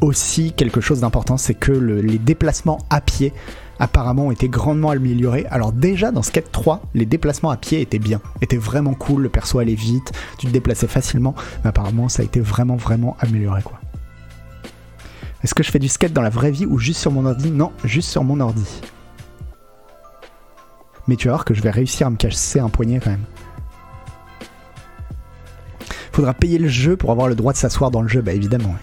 aussi quelque chose d'important, c'est que le- les déplacements à pied apparemment ont été grandement améliorés. Alors déjà dans Skate 3, les déplacements à pied étaient bien, étaient vraiment cool, le perso allait vite, tu te déplaçais facilement, mais apparemment ça a été vraiment vraiment amélioré quoi. Est-ce que je fais du skate dans la vraie vie ou juste sur mon ordi? Non, juste sur mon ordi. Mais tu vas voir que je vais réussir à me casser un poignet quand même. Faudra payer le jeu pour avoir le droit de s'asseoir dans le jeu, bah évidemment.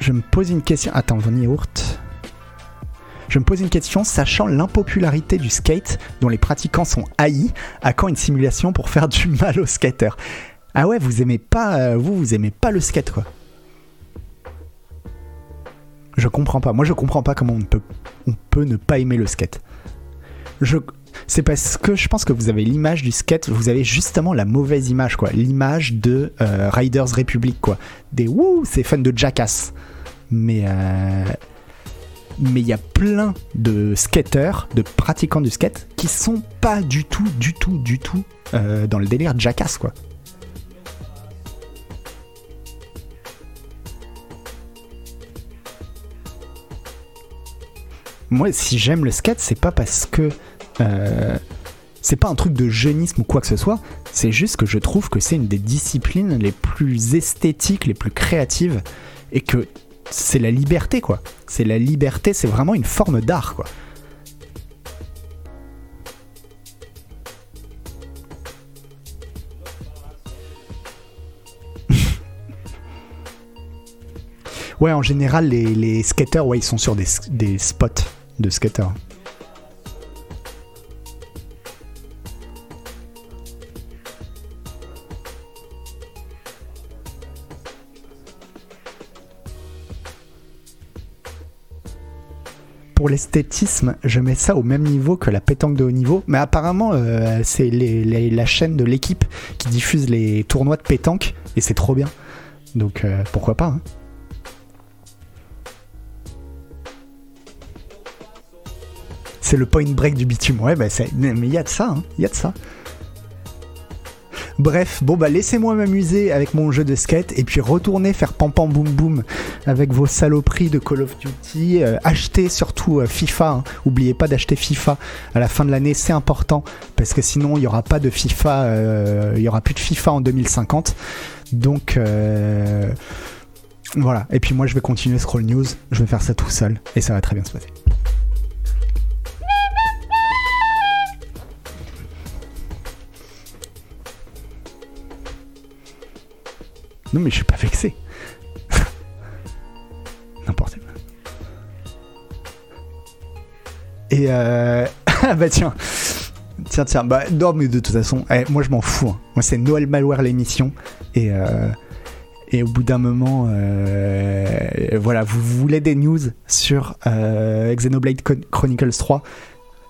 Je me pose une question. Attends, Von Yaourt. Je me pose une question, sachant l'impopularité du skate, dont les pratiquants sont haïs, à quand une simulation pour faire du mal aux skateurs? Ah ouais, vous aimez pas, euh, vous, vous aimez pas le skate, quoi. Je comprends pas. Moi, je comprends pas comment on peut, on peut ne pas aimer le skate. Je, c'est parce que je pense que vous avez l'image du skate, vous avez justement la mauvaise image, quoi. L'image de euh, Riders Republic, quoi. Des wouh, c'est fun de Jackass. Mais euh, mais il y a plein de skateurs, de pratiquants du skate, qui sont pas du tout, du tout, du tout euh, dans le délire Jackass, quoi. Moi, si j'aime le skate, c'est pas parce que euh, c'est pas un truc de jeunisme ou quoi que ce soit. C'est juste que je trouve que c'est une des disciplines les plus esthétiques, les plus créatives, et que c'est la liberté, quoi. C'est la liberté, c'est vraiment une forme d'art, quoi. <laughs> ouais, en général, les, les skaters, ouais, ils sont sur des, des spots de skaters. Pour l'esthétisme, je mets ça au même niveau que la pétanque de haut niveau. Mais apparemment, euh, c'est la chaîne de l'équipe qui diffuse les tournois de pétanque et c'est trop bien. Donc euh, pourquoi pas hein. C'est le point break du bitume. Ouais, bah, mais il y a de ça, hein. il y a de ça. Bref, bon bah laissez-moi m'amuser avec mon jeu de skate et puis retournez faire pam pam boum boum avec vos saloperies de Call of Duty. Euh, achetez surtout euh, FIFA. hein. Oubliez pas d'acheter FIFA à la fin de l'année, c'est important parce que sinon il y aura pas de FIFA, euh, y aura plus de FIFA en 2050. Donc voilà. Et puis moi je vais continuer Scroll News. Je vais faire ça tout seul et ça va très bien se passer. Non mais je suis pas vexé. <laughs> N'importe quoi. Et euh... ah <laughs> bah tiens. Tiens, tiens, bah non de toute façon, eh, moi je m'en fous. hein. Moi c'est Noël Malware l'émission. Et, euh, et au bout d'un moment, euh, voilà, vous voulez des news sur euh, Xenoblade Chron- Chronicles 3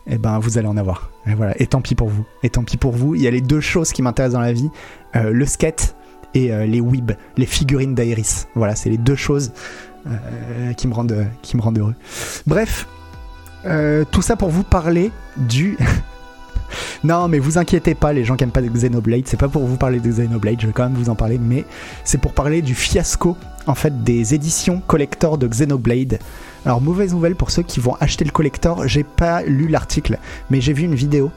et ben vous allez en avoir. Et voilà, et tant pis pour vous. Et tant pis pour vous. Il y a les deux choses qui m'intéressent dans la vie euh, le skate et euh, les weebs, les figurines d'Iris. Voilà, c'est les deux choses euh, qui, me rendent, qui me rendent heureux. Bref, euh, tout ça pour vous parler du. <laughs> non, mais vous inquiétez pas, les gens qui aiment pas Xenoblade, c'est pas pour vous parler de Xenoblade, je vais quand même vous en parler, mais c'est pour parler du fiasco en fait des éditions collector de Xenoblade. Alors mauvaise nouvelle pour ceux qui vont acheter le collector, j'ai pas lu l'article, mais j'ai vu une vidéo.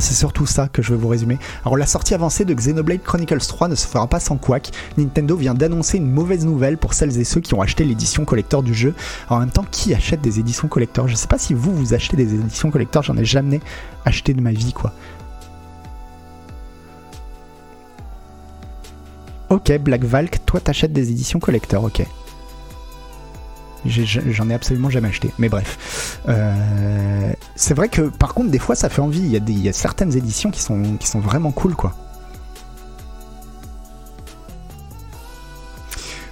C'est surtout ça que je vais vous résumer. Alors la sortie avancée de Xenoblade Chronicles 3 ne se fera pas sans couac. Nintendo vient d'annoncer une mauvaise nouvelle pour celles et ceux qui ont acheté l'édition collector du jeu. En même temps, qui achète des éditions collector? Je sais pas si vous vous achetez des éditions collector, j'en ai jamais acheté de ma vie quoi. Ok, Black Valk, toi t'achètes des éditions collector, ok. J'en ai, absolument jamais acheté. Mais bref. Euh, c'est vrai que par contre, des fois, ça fait envie. Il y a, certaines éditions qui sont, qui sont vraiment cool, quoi.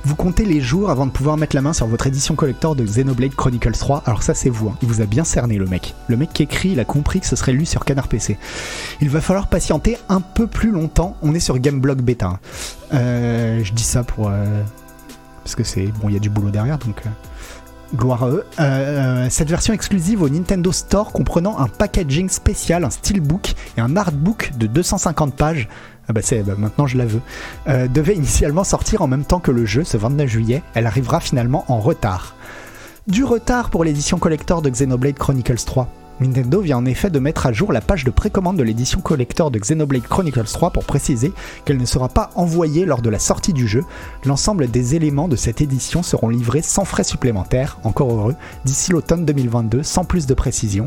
Vous comptez les jours avant de pouvoir mettre la main sur votre édition collector de Xenoblade Chronicles 3. Alors ça c'est vous, hein. il vous a bien cerné le mec. Le mec qui écrit, il a compris que ce serait lu sur Canard PC. Il va falloir patienter un peu plus longtemps, on est sur Gameblog Beta. Euh, je dis ça pour... Euh, parce que c'est... Bon, il y a du boulot derrière, donc... Gloire à eux. Euh, cette version exclusive au Nintendo Store comprenant un packaging spécial, un steelbook et un artbook de 250 pages. Ah bah bah maintenant je la veux. euh, devait initialement sortir en même temps que le jeu ce 29 juillet. Elle arrivera finalement en retard. Du retard pour l'édition collector de Xenoblade Chronicles 3. Nintendo vient en effet de mettre à jour la page de précommande de l'édition collector de Xenoblade Chronicles 3 pour préciser qu'elle ne sera pas envoyée lors de la sortie du jeu. L'ensemble des éléments de cette édition seront livrés sans frais supplémentaires, encore heureux, d'ici l'automne 2022, sans plus de précision.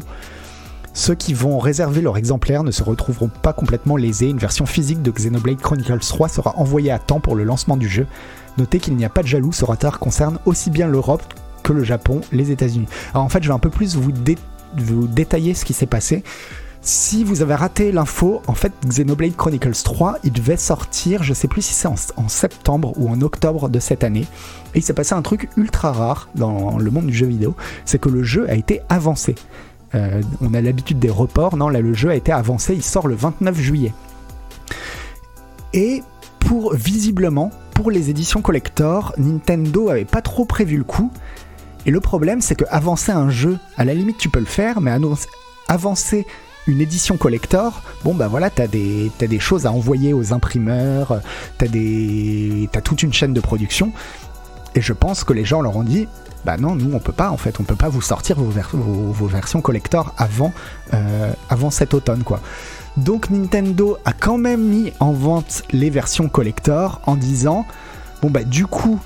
Ceux qui vont réserver leur exemplaire ne se retrouveront pas complètement lésés. Une version physique de Xenoblade Chronicles 3 sera envoyée à temps pour le lancement du jeu. Notez qu'il n'y a pas de jaloux, ce retard concerne aussi bien l'Europe que le Japon, les États-Unis. Alors en fait, je vais un peu plus vous, dé- vous détailler ce qui s'est passé. Si vous avez raté l'info, en fait, Xenoblade Chronicles 3, il devait sortir, je sais plus si c'est en, septembre ou en octobre de cette année. Et il s'est passé un truc ultra rare dans le monde du jeu vidéo, c'est que le jeu a été avancé. Euh, on a l'habitude des reports, non, là le jeu a été avancé, il sort le 29 juillet. Et pour visiblement, pour les éditions collector, Nintendo avait pas trop prévu le coup. Et le problème, c'est que avancer un jeu, à la limite, tu peux le faire, mais avancer une édition collector, bon bah voilà, t'as des, choses à envoyer aux imprimeurs, t'as toute une chaîne de production. Et je pense que les gens leur ont dit, bah non, nous on peut pas en fait, on peut pas vous sortir vos versions collector avant, euh, avant cet automne quoi. Donc Nintendo a quand même mis en vente les versions collector en disant, bon bah du coup,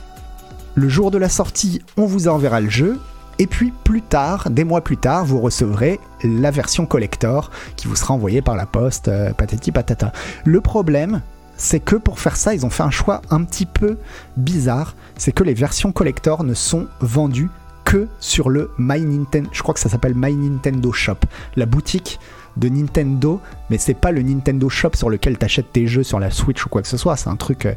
le jour de la sortie, on vous enverra le jeu. Et puis plus tard, des mois plus tard, vous recevrez la version collector qui vous sera envoyée par la poste, euh, patati patata. Le problème, c'est que pour faire ça, ils ont fait un choix un petit peu bizarre. C'est que les versions collector ne sont vendues que sur le My Nintendo. Je crois que ça s'appelle My Nintendo Shop, la boutique de Nintendo, mais c'est pas le Nintendo Shop sur lequel tu achètes tes jeux sur la Switch ou quoi que ce soit. C'est un truc, euh,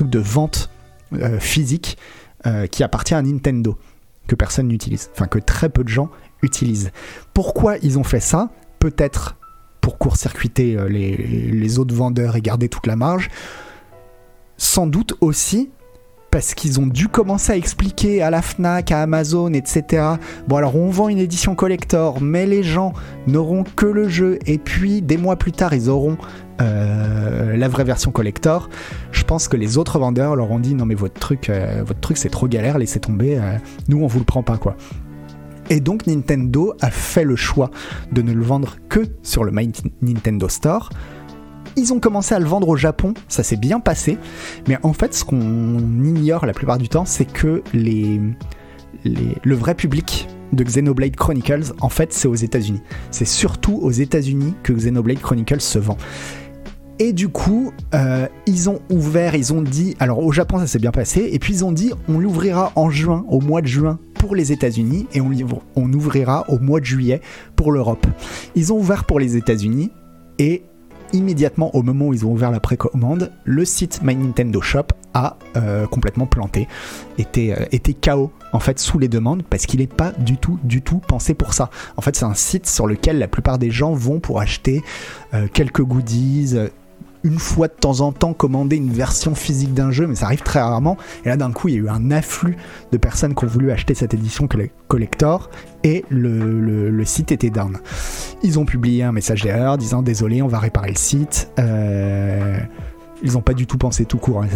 de vente euh, physique euh, qui appartient à Nintendo que personne n'utilise, enfin que très peu de gens utilisent. Pourquoi ils ont fait ça? Peut-être pour court-circuiter euh, les, les autres vendeurs et garder toute la marge. Sans doute aussi parce qu'ils ont dû commencer à expliquer à la FNAC, à Amazon, etc. Bon alors on vend une édition collector, mais les gens n'auront que le jeu, et puis des mois plus tard ils auront euh, la vraie version collector. Je pense que les autres vendeurs leur ont dit non mais votre truc, euh, votre truc c'est trop galère, laissez tomber, euh, nous on vous le prend pas quoi. Et donc Nintendo a fait le choix de ne le vendre que sur le Nintendo Store. Ils ont commencé à le vendre au Japon, ça s'est bien passé, mais en fait ce qu'on ignore la plupart du temps, c'est que le vrai public de Xenoblade Chronicles, en fait, c'est aux États-Unis. C'est surtout aux États-Unis que Xenoblade Chronicles se vend. Et du coup, euh, ils ont ouvert, ils ont dit, alors au Japon ça s'est bien passé, et puis ils ont dit on l'ouvrira en juin, au mois de juin pour les États-Unis, et on, on ouvrira au mois de juillet pour l'Europe. Ils ont ouvert pour les États-Unis, et immédiatement au moment où ils ont ouvert la précommande, le site My Nintendo Shop a euh, complètement planté, était, euh, KO en fait sous les demandes parce qu'il n'est pas du tout, du tout pensé pour ça. En fait, c'est un site sur lequel la plupart des gens vont pour acheter euh, quelques goodies. Une fois de temps en temps commander une version physique d'un jeu, mais ça arrive très rarement. Et là, d'un coup, il y a eu un afflux de personnes qui ont voulu acheter cette édition colle- collector et le, site était down. Ils ont publié un message d'erreur disant désolé, on va réparer le site. Euh, Ils n'ont pas du tout pensé tout court, hein.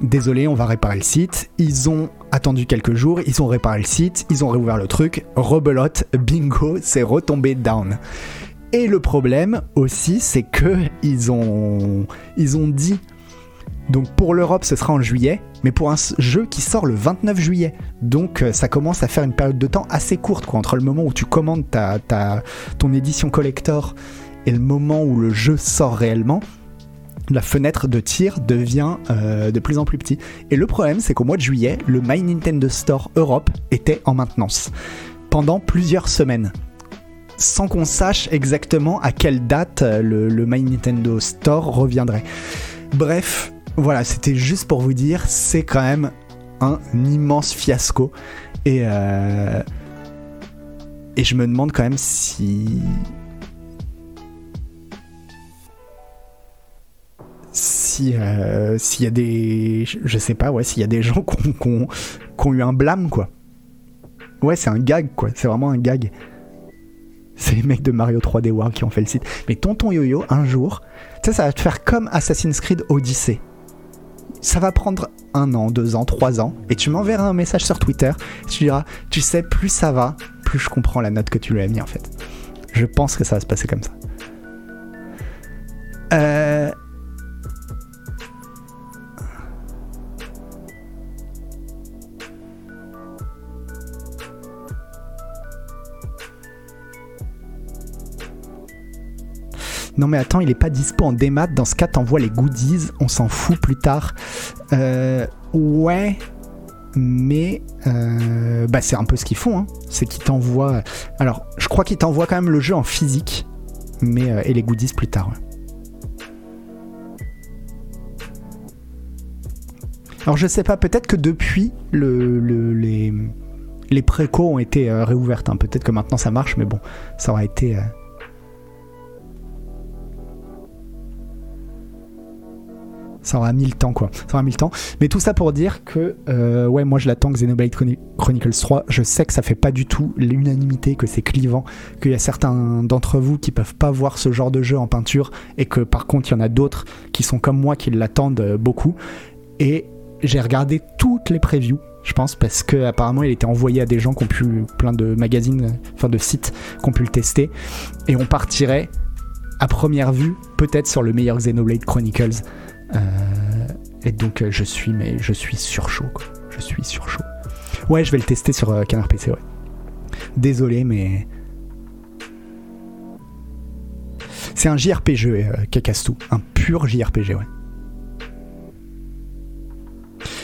Désolé, on va réparer le site. Ils ont attendu quelques jours, ils ont réparé le site, ils ont réouvert le truc, rebelote, bingo, c'est retombé down. Et le problème aussi, c'est que ils ont, dit, donc pour l'Europe ce sera en juillet, mais pour un jeu qui sort le 29 juillet. Donc euh, ça commence à faire une période de temps assez courte, quoi, entre le moment où tu commandes ta, ton édition collector et le moment où le jeu sort réellement. La fenêtre de tir devient euh, de plus en plus petit. Et le problème, c'est qu'au mois de juillet, le My Nintendo Store Europe était en maintenance pendant plusieurs semaines sans qu'on sache exactement à quelle date euh, le, My Nintendo Store reviendrait. Bref, voilà, c'était juste pour vous dire, c'est quand même un immense fiasco. Et, euh, je me demande quand même si. Si euh, s'il y a des. Je sais pas, ouais, s'il y a des <laughs> gens qui ont eu un blâme, quoi. Ouais, c'est un gag, quoi. C'est vraiment un gag. <laughs> C'est les mecs de Mario 3D World qui ont fait le site. Mais Tonton Yo-Yo, un jour, tu sais, ça va te faire comme Assassin's Creed Odyssey. Ça va prendre un an, deux ans, trois ans, et tu m'enverras un message sur Twitter. Tu diras, tu sais, plus ça va, plus je comprends la note que tu lui as mis en fait. Je pense que ça va se passer comme ça. Euh... Non mais attends, il est pas dispo en démat. Dans ce cas, t'envoies les goodies. On s'en fout plus tard. Euh, ouais, mais euh, bah c'est un peu ce qu'ils font. Hein. C'est qu'ils t'envoient. Alors, je crois qu'ils t'envoient quand même le jeu en physique, mais euh, et les goodies plus tard. Alors je sais pas. Peut-être que depuis le, le- les les précos ont été réouvertes. hein. Peut-être que maintenant ça marche, mais bon, ça aura été. Ça aura mis le temps, quoi. Ça aura mis le temps. Mais tout ça pour dire que, euh, ouais, moi je l'attends Xenoblade Chroni- Chronicles 3. Je sais que ça fait pas du tout l'unanimité, que c'est clivant, qu'il y a certains d'entre vous qui peuvent pas voir ce genre de jeu en peinture, et que par contre il y en a d'autres qui sont comme moi qui l'attendent euh, beaucoup. Et j'ai regardé toutes les previews, je pense, parce que apparemment il était envoyé à des gens qui ont pu, plein de magazines, enfin de sites, qui ont pu le tester, et on partirait à première vue, peut-être sur le meilleur Xenoblade Chronicles. Euh, et donc euh, je suis mais je suis sur chaud quoi. Je suis sur chaud. Ouais, je vais le tester sur euh, Canard PC ouais. Désolé mais c'est un JRPG euh, Kakastu, un pur JRPG ouais.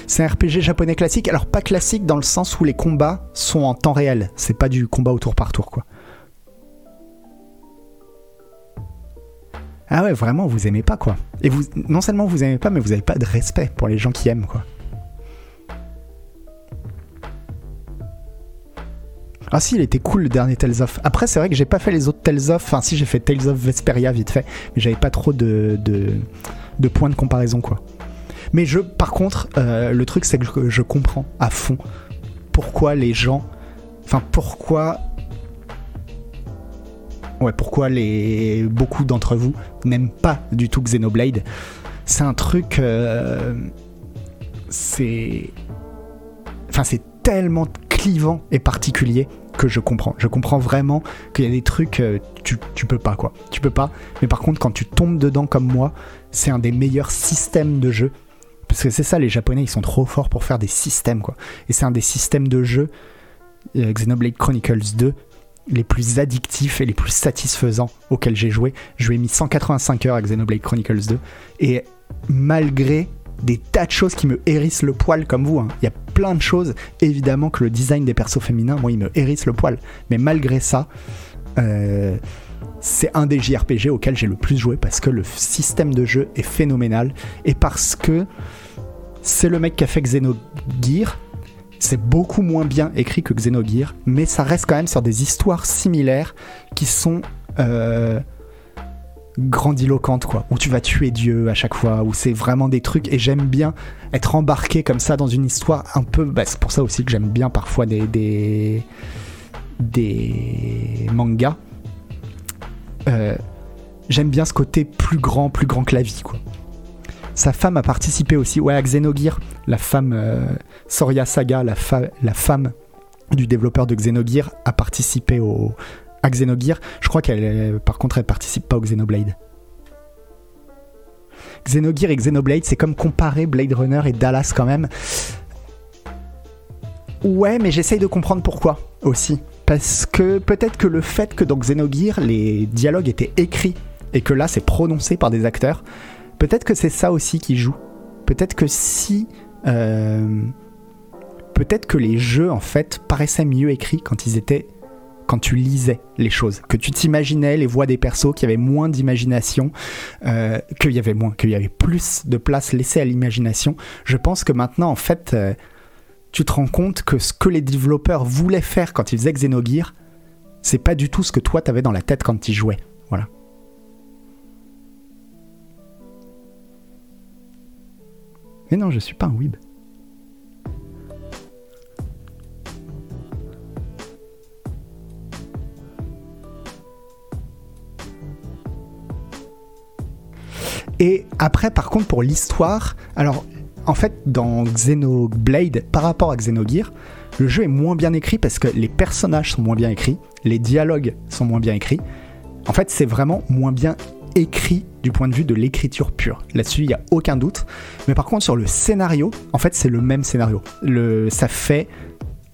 C'est un RPG japonais classique, alors pas classique dans le sens où les combats sont en temps réel, c'est pas du combat au tour par tour quoi. Ah ouais, vraiment, vous aimez pas quoi. Et vous, non seulement vous aimez pas, mais vous avez pas de respect pour les gens qui aiment quoi. Ah si, il était cool le dernier Tales of. Après, c'est vrai que j'ai pas fait les autres Tales of. Enfin, si, j'ai fait Tales of Vesperia vite fait, mais j'avais pas trop de, de, points de comparaison quoi. Mais je, par contre, euh, le truc c'est que je comprends à fond pourquoi les gens, enfin pourquoi Ouais, pourquoi les beaucoup d'entre vous n'aiment pas du tout Xenoblade? C'est un truc, euh, c'est, enfin c'est tellement clivant et particulier que je comprends. Je comprends vraiment qu'il y a des trucs euh, tu tu peux pas quoi. Tu peux pas. Mais par contre, quand tu tombes dedans comme moi, c'est un des meilleurs systèmes de jeu. Parce que c'est ça, les Japonais, ils sont trop forts pour faire des systèmes quoi. Et c'est un des systèmes de jeu euh, Xenoblade Chronicles 2 les plus addictifs et les plus satisfaisants auxquels j'ai joué. Je lui ai mis 185 heures à Xenoblade Chronicles 2 et malgré des tas de choses qui me hérissent le poil comme vous, hein, il y a plein de choses, évidemment que le design des persos féminins, moi il me hérisse le poil, mais malgré ça, euh, c'est un des JRPG auxquels j'ai le plus joué parce que le système de jeu est phénoménal. Et parce que c'est le mec qui a fait Xenogear, c'est beaucoup moins bien écrit que Xenogear, mais ça reste quand même sur des histoires similaires qui sont euh, grandiloquentes, quoi. Où tu vas tuer Dieu à chaque fois, où c'est vraiment des trucs. Et j'aime bien être embarqué comme ça dans une histoire un peu. bah, c'est pour ça aussi que j'aime bien parfois des, des, des mangas. Euh, j'aime bien ce côté plus grand, plus grand que la vie, quoi. Sa femme a participé aussi, ouais, à Xenogear, la femme euh, Soria Saga, la, femme du développeur de Xenogear, a participé au, à Xenogear. Je crois qu'elle, par contre, elle participe pas au Xenoblade. Xenogear et Xenoblade, c'est comme comparer Blade Runner et Dallas quand même. Ouais, mais j'essaye de comprendre pourquoi aussi. Parce que peut-être que le fait que dans Xenogear, les dialogues étaient écrits et que là, c'est prononcé par des acteurs, peut-être que c'est ça aussi qui joue. Peut-être que si. euh, peut-être que les jeux, en fait, paraissaient mieux écrits quand ils étaient. Quand tu lisais les choses, que tu t'imaginais les voix des persos, qu'il y avait moins d'imagination, euh, qu'il y avait moins, qu'il y avait plus de place laissée à l'imagination. Je pense que maintenant, en fait, euh, tu te rends compte que ce que les développeurs voulaient faire quand ils faisaient Xenogears, c'est pas du tout ce que toi t'avais dans la tête quand tu jouais. Voilà. Mais non, je suis pas un weeb. Et après, par contre, pour l'histoire, alors en fait, dans Xenoblade, par rapport à Xenogears, le jeu est moins bien écrit parce que les personnages sont moins bien écrits, les dialogues sont moins bien écrits. En fait, c'est vraiment moins bien écrit du point de vue de l'écriture pure. Là-dessus, il n'y a aucun doute. Mais par contre, sur le scénario, en fait, c'est le même scénario. Le, ça fait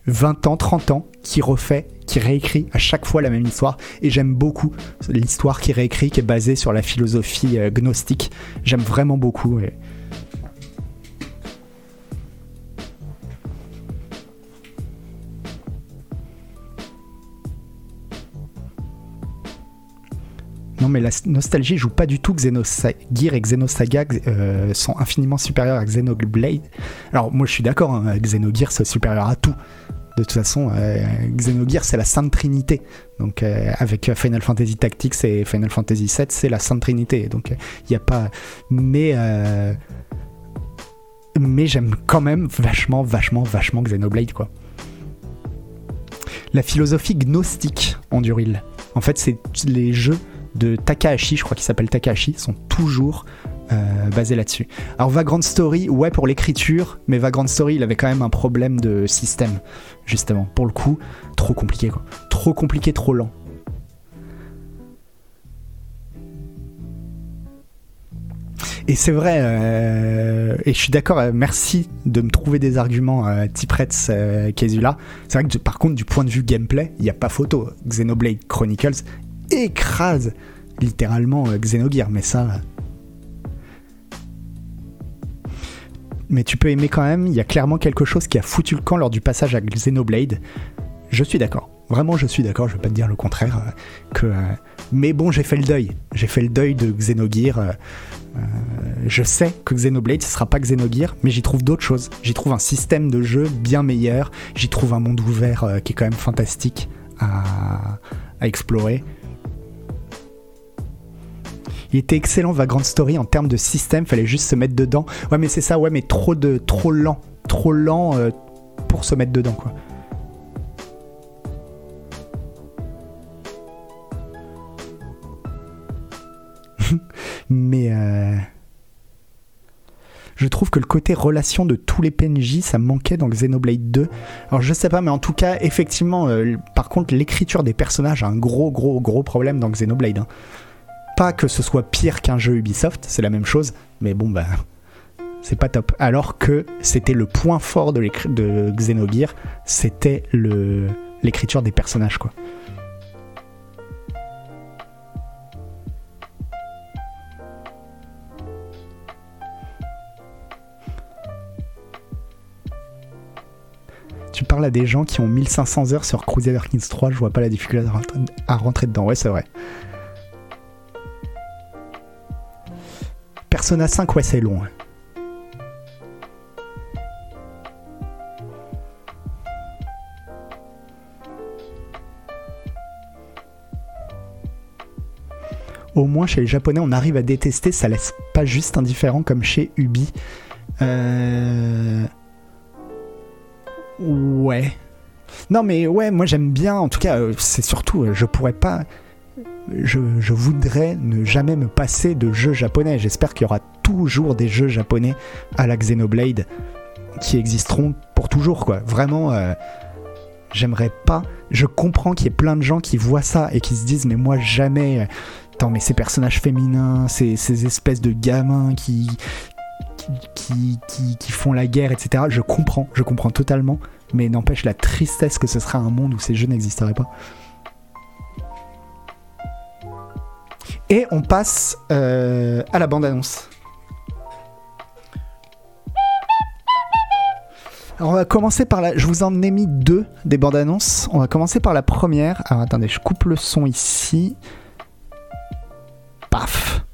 20 ans, 30 ans qui refait, qui réécrit à chaque fois la même histoire. Et j'aime beaucoup l'histoire qui réécrit, qui est basée sur la philosophie euh, gnostique. J'aime vraiment beaucoup. Et... Non, mais la nostalgie joue pas du tout. Xenogears et Xenosaga euh, sont infiniment supérieurs à Xenoblade. Alors, moi, je suis d'accord, hein, Xenogears, c'est supérieur à tout. De toute façon, euh, c'est la Sainte Trinité. Donc, euh, avec Final Fantasy Tactics et Final Fantasy VII, c'est la Sainte Trinité. Donc, il n'y a pas. Mais. Mais j'aime quand même vachement, vachement, vachement Xenoblade, quoi. La philosophie gnostique en Duril. En fait, c'est les jeux de Takahashi, je crois qu'il s'appelle Takahashi, sont toujours euh, basés là-dessus. Alors Vagrant Story, ouais pour l'écriture, mais Vagrant Story, il avait quand même un problème de système, justement. Pour le coup, trop compliqué quoi. Trop compliqué, trop lent. Et c'est vrai, euh, et je suis d'accord, euh, merci de me trouver des arguments, euh, Tipretz euh, Kezula. C'est vrai que par contre, du point de vue gameplay, il n'y a pas photo. Xenoblade Chronicles écrase littéralement euh, Xenogears, mais ça. Mais tu peux aimer quand même, il y a clairement quelque chose qui a foutu le camp lors du passage à Xenoblade. Je suis d'accord. Vraiment, je suis d'accord, je vais pas te dire le contraire. Euh, que, euh, mais bon, j'ai fait le deuil. J'ai fait le deuil de Xenogears. je sais que Xenoblade, ce sera pas Xenogears, mais j'y trouve d'autres choses. J'y trouve un système de jeu bien meilleur. J'y trouve un monde ouvert qui est quand même fantastique à explorer. Il était excellent Vagrant Story en termes de système, fallait juste se mettre dedans. Ouais, mais c'est ça, ouais, mais trop de trop lent, trop lent euh, pour se mettre dedans, quoi. <laughs> mais euh, je trouve que le côté relation de tous les PNJ, ça manquait dans Xenoblade 2. Alors je sais pas, mais en tout cas, effectivement, euh, par contre, l'écriture des personnages a un gros, gros, gros problème dans Xenoblade. Hein. Pas que ce soit pire qu'un jeu Ubisoft, c'est la même chose, mais bon, bah, c'est pas top. Alors que c'était le point fort de, de c'était l'écriture des personnages, quoi. Tu parles à des gens qui ont 1500 heures sur Crusader Kings 3, je vois pas la difficulté à rentrer dedans. Ouais, c'est vrai. Persona 5, ouais, c'est long. Hein. Au moins chez les Japonais, on arrive à détester, ça laisse pas juste indifférent comme chez Ubi. Euh... Ouais. Non mais ouais, moi j'aime bien, en tout cas, euh, c'est surtout, euh, je pourrais pas je, voudrais ne jamais me passer de jeux japonais. J'espère qu'il y aura toujours des jeux japonais à la Xenoblade qui existeront pour toujours, quoi. Vraiment, euh, j'aimerais pas. Je comprends qu'il y ait plein de gens qui voient ça et qui se disent, mais moi jamais. Attends, mais ces personnages féminins, ces, ces espèces de gamins qui qui, qui, qui, font la guerre, etc. Je comprends, je comprends totalement, mais n'empêche la tristesse que ce sera un monde où ces jeux n'existeraient pas. Et on passe euh, à la bande-annonce. on va commencer par la. Je vous en ai mis deux des bandes annonces. On va commencer par la première. Alors attendez, je coupe le son ici. Paf.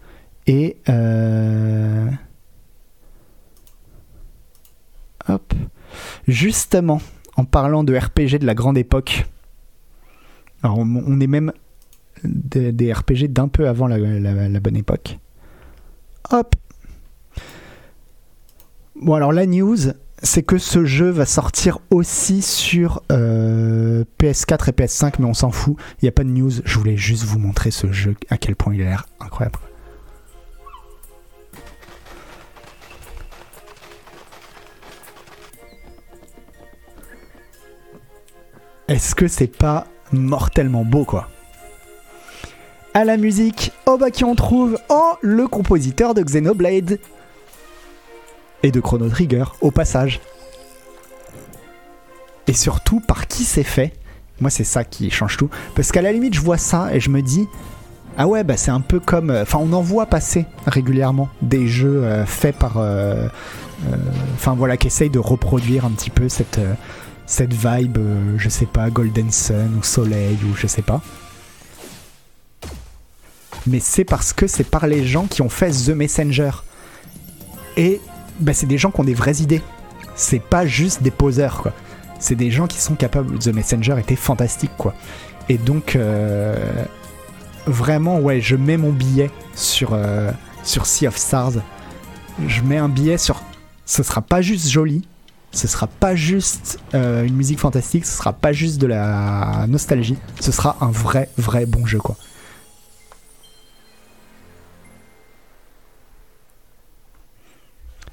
Et. Euh... Hop. Justement, en parlant de RPG de la grande époque, alors on est même des, RPG d'un peu avant la bonne époque. Hop Bon alors la news, c'est que ce jeu va sortir aussi sur euh, PS4 et PS5, mais on s'en fout, il n'y a pas de news, je voulais juste vous montrer ce jeu, à quel point il a l'air incroyable. Est-ce que c'est pas mortellement beau quoi? À la musique, oh bah qui on trouve Oh le compositeur de Xenoblade Et de Chrono Trigger, au passage. Et surtout, par qui c'est fait? Moi c'est ça qui change tout. Parce qu'à la limite je vois ça et je me dis ah ouais, bah c'est un peu comme. euh, Enfin, on en voit passer régulièrement des jeux euh, faits par. euh, Enfin voilà, qui essayent de reproduire un petit peu cette, cette vibe, je sais pas, Golden Sun ou Soleil ou je sais pas. Mais c'est parce que c'est par les gens qui ont fait The Messenger. Et bah, c'est des gens qui ont des vraies idées. C'est pas juste des poseurs, quoi. C'est des gens qui sont capables. The Messenger était fantastique, quoi. Et donc. euh, vraiment, ouais, je mets mon billet sur, euh, sur Sea of Stars. Je mets un billet sur. Ce sera pas juste joli, ce sera pas juste euh, une musique fantastique, ce sera pas juste de la nostalgie, ce sera un vrai, vrai bon jeu, quoi.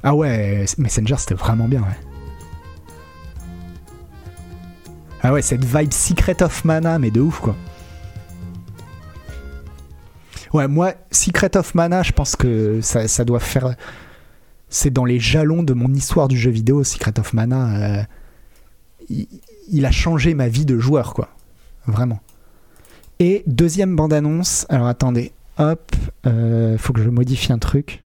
Ah ouais, Messenger c'était vraiment bien, ouais. Ah ouais, cette vibe Secret of Mana, mais de ouf, quoi. Ouais, moi, Secret of Mana, je pense que ça, ça doit faire. C'est dans les jalons de mon histoire du jeu vidéo, Secret of Mana. euh, il, a changé ma vie de joueur, quoi. Vraiment. Et deuxième bande-annonce. Alors attendez, hop, euh, faut que je modifie un truc.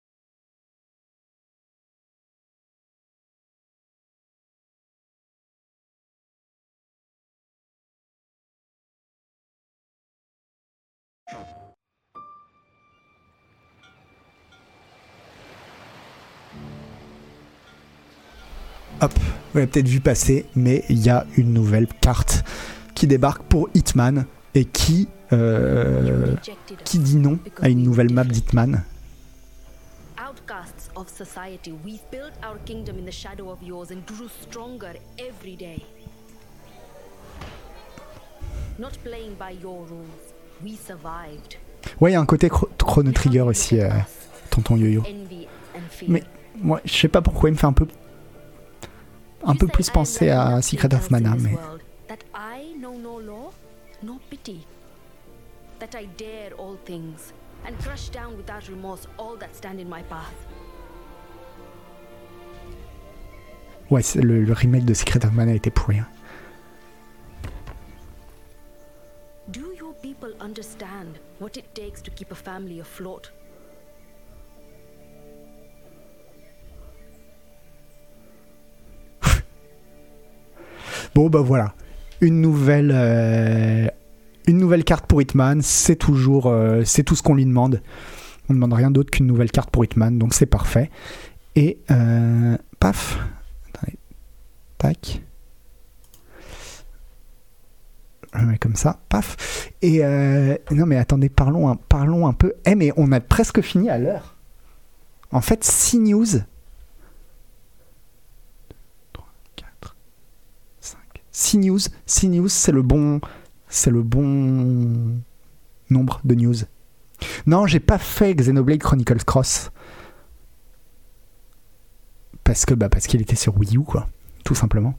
Hop, vous l'avez peut-être vu passer, mais il y a une nouvelle carte qui débarque pour Hitman et qui, euh, qui dit non à une nouvelle map d'Hitman. Ouais, il y a un côté chro- Chrono Trigger aussi, euh, tonton Yo-Yo. Mais moi, je sais pas pourquoi il me fait un peu, un peu plus penser à Secret of Mana, mais ouais, le, le remake de Secret of Mana était pourri. hein. Do your people understand what it takes to keep a family afloat? Bon, bah voilà. Une nouvelle, euh, une nouvelle carte pour Hitman, c'est toujours, euh, c'est tout ce qu'on lui demande. On ne demande rien d'autre qu'une nouvelle carte pour Hitman, donc c'est parfait. Et euh, paf, Attendez. tac. Comme ça, paf. Et euh, non mais attendez, parlons un, parlons un peu. Eh mais on a presque fini à l'heure. En fait, 6 news. 4, 5. 6 news. 6 news, c'est le bon. C'est le bon nombre de news. Non, j'ai pas fait Xenoblade Chronicles Cross. Parce que bah parce qu'il était sur Wii U quoi, tout simplement.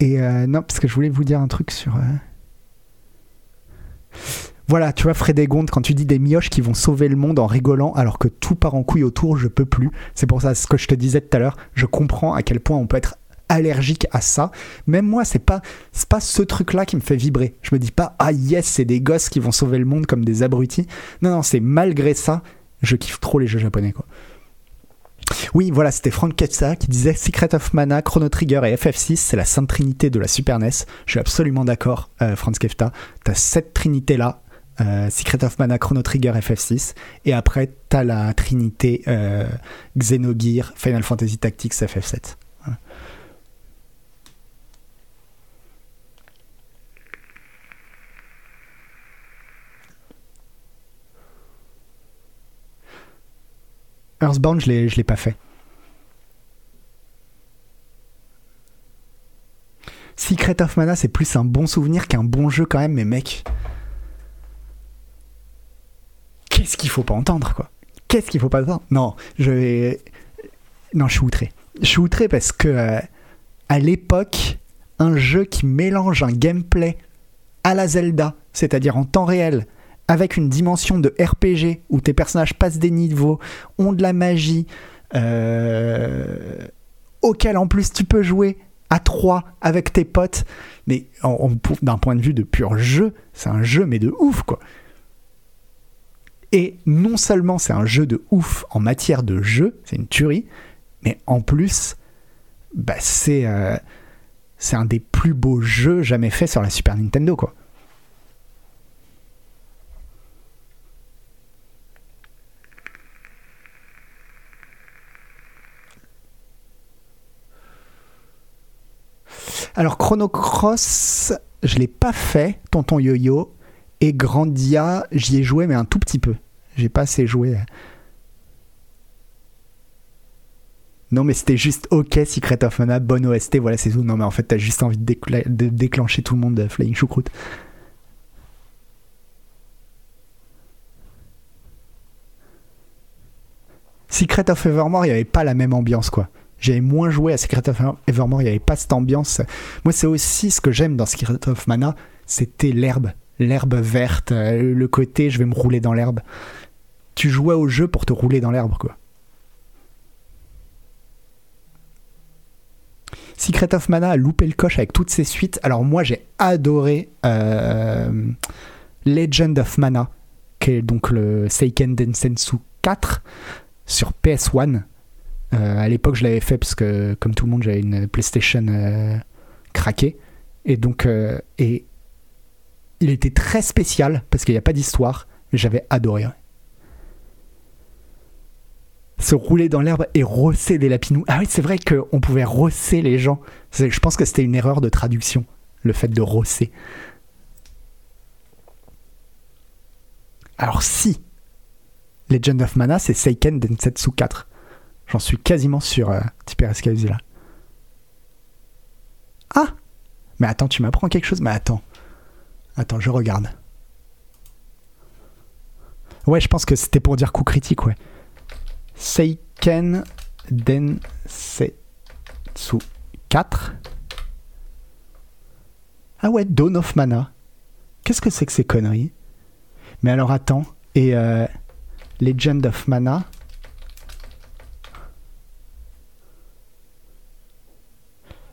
Et euh, non, parce que je voulais vous dire un truc sur. euh, Voilà, tu vois, Frédégonde, quand tu dis des mioches qui vont sauver le monde en rigolant alors que tout part en couille autour, je peux plus. C'est pour ça ce que je te disais tout à l'heure. Je comprends à quel point on peut être allergique à ça. Même moi, c'est pas, pas ce truc-là qui me fait vibrer. Je me dis pas, ah yes, c'est des gosses qui vont sauver le monde comme des abrutis. Non, non, c'est malgré ça, je kiffe trop les jeux japonais, quoi. Oui, voilà, c'était Frank Ketsa qui disait Secret of Mana, Chrono Trigger et FF6, c'est la sainte trinité de la Super NES. Je suis absolument d'accord, euh, Franz Kefta. T'as cette trinité-là, euh, Secret of Mana, Chrono Trigger, FF6. Et après, t'as la trinité euh, Xenogear, Final Fantasy Tactics, FF7. Voilà. Earthbound, je je l'ai pas fait. Secret of Mana, c'est plus un bon souvenir qu'un bon jeu quand même, mais mec. Qu'est-ce qu'il faut pas entendre, quoi? Qu'est-ce qu'il faut pas entendre? Non, je vais. Non, je suis outré. Je suis outré parce que, euh, à l'époque, un jeu qui mélange un gameplay à la Zelda, c'est-à-dire en temps réel, avec une dimension de RPG où tes personnages passent des niveaux, ont de la magie, euh, auquel en plus tu peux jouer à 3 avec tes potes, mais d'un point de vue de pur jeu, c'est un jeu mais de ouf quoi. Et non seulement c'est un jeu de ouf en matière de jeu, c'est une tuerie, mais en plus, bah c'est euh, c'est un des plus beaux jeux jamais faits sur la Super Nintendo quoi. Alors Chrono Cross, je l'ai pas fait, Tonton Yo-Yo, et Grandia, j'y ai joué mais un tout petit peu. J'ai pas assez joué. Non mais c'était juste ok Secret of Mana, bonne OST, voilà c'est tout. Non mais en fait t'as juste envie de, déclencher tout le monde de Flying Choucroute. Secret of Evermore, il n'y avait pas la même ambiance quoi. J'avais moins joué à Secret of Evermore, il n'y avait pas cette ambiance. Moi, c'est aussi ce que j'aime dans Secret of Mana, c'était l'herbe. L'herbe verte, euh, le côté je vais me rouler dans l'herbe. Tu jouais au jeu pour te rouler dans l'herbe, quoi. Secret of Mana a loupé le coche avec toutes ses suites. Alors moi, j'ai adoré euh, Legend of Mana, qui est donc le Seiken Densetsu 4 sur PS1. Euh, à l'époque, je l'avais fait parce que, comme tout le monde, j'avais une PlayStation euh, craquée. Et donc, et il était très spécial parce qu'il n'y a pas d'histoire, j'avais adoré. Se rouler dans l'herbe et rosser des lapinous. Ah oui, c'est vrai qu'on pouvait rosser les gens. Je pense que c'était une erreur de traduction, le fait de rosser. Alors si Legend of Mana, c'est Seiken Densetsu 4. J'en suis quasiment sûr, euh, là. Ah Mais attends, tu m'apprends quelque chose? Mais attends. Attends, je regarde. Ouais, je pense que c'était pour dire coup critique, ouais. Seiken Densetsu 4. Ah ouais, Dawn of Mana. Qu'est-ce que c'est que ces conneries? Mais alors attends, et euh, Legend of Mana?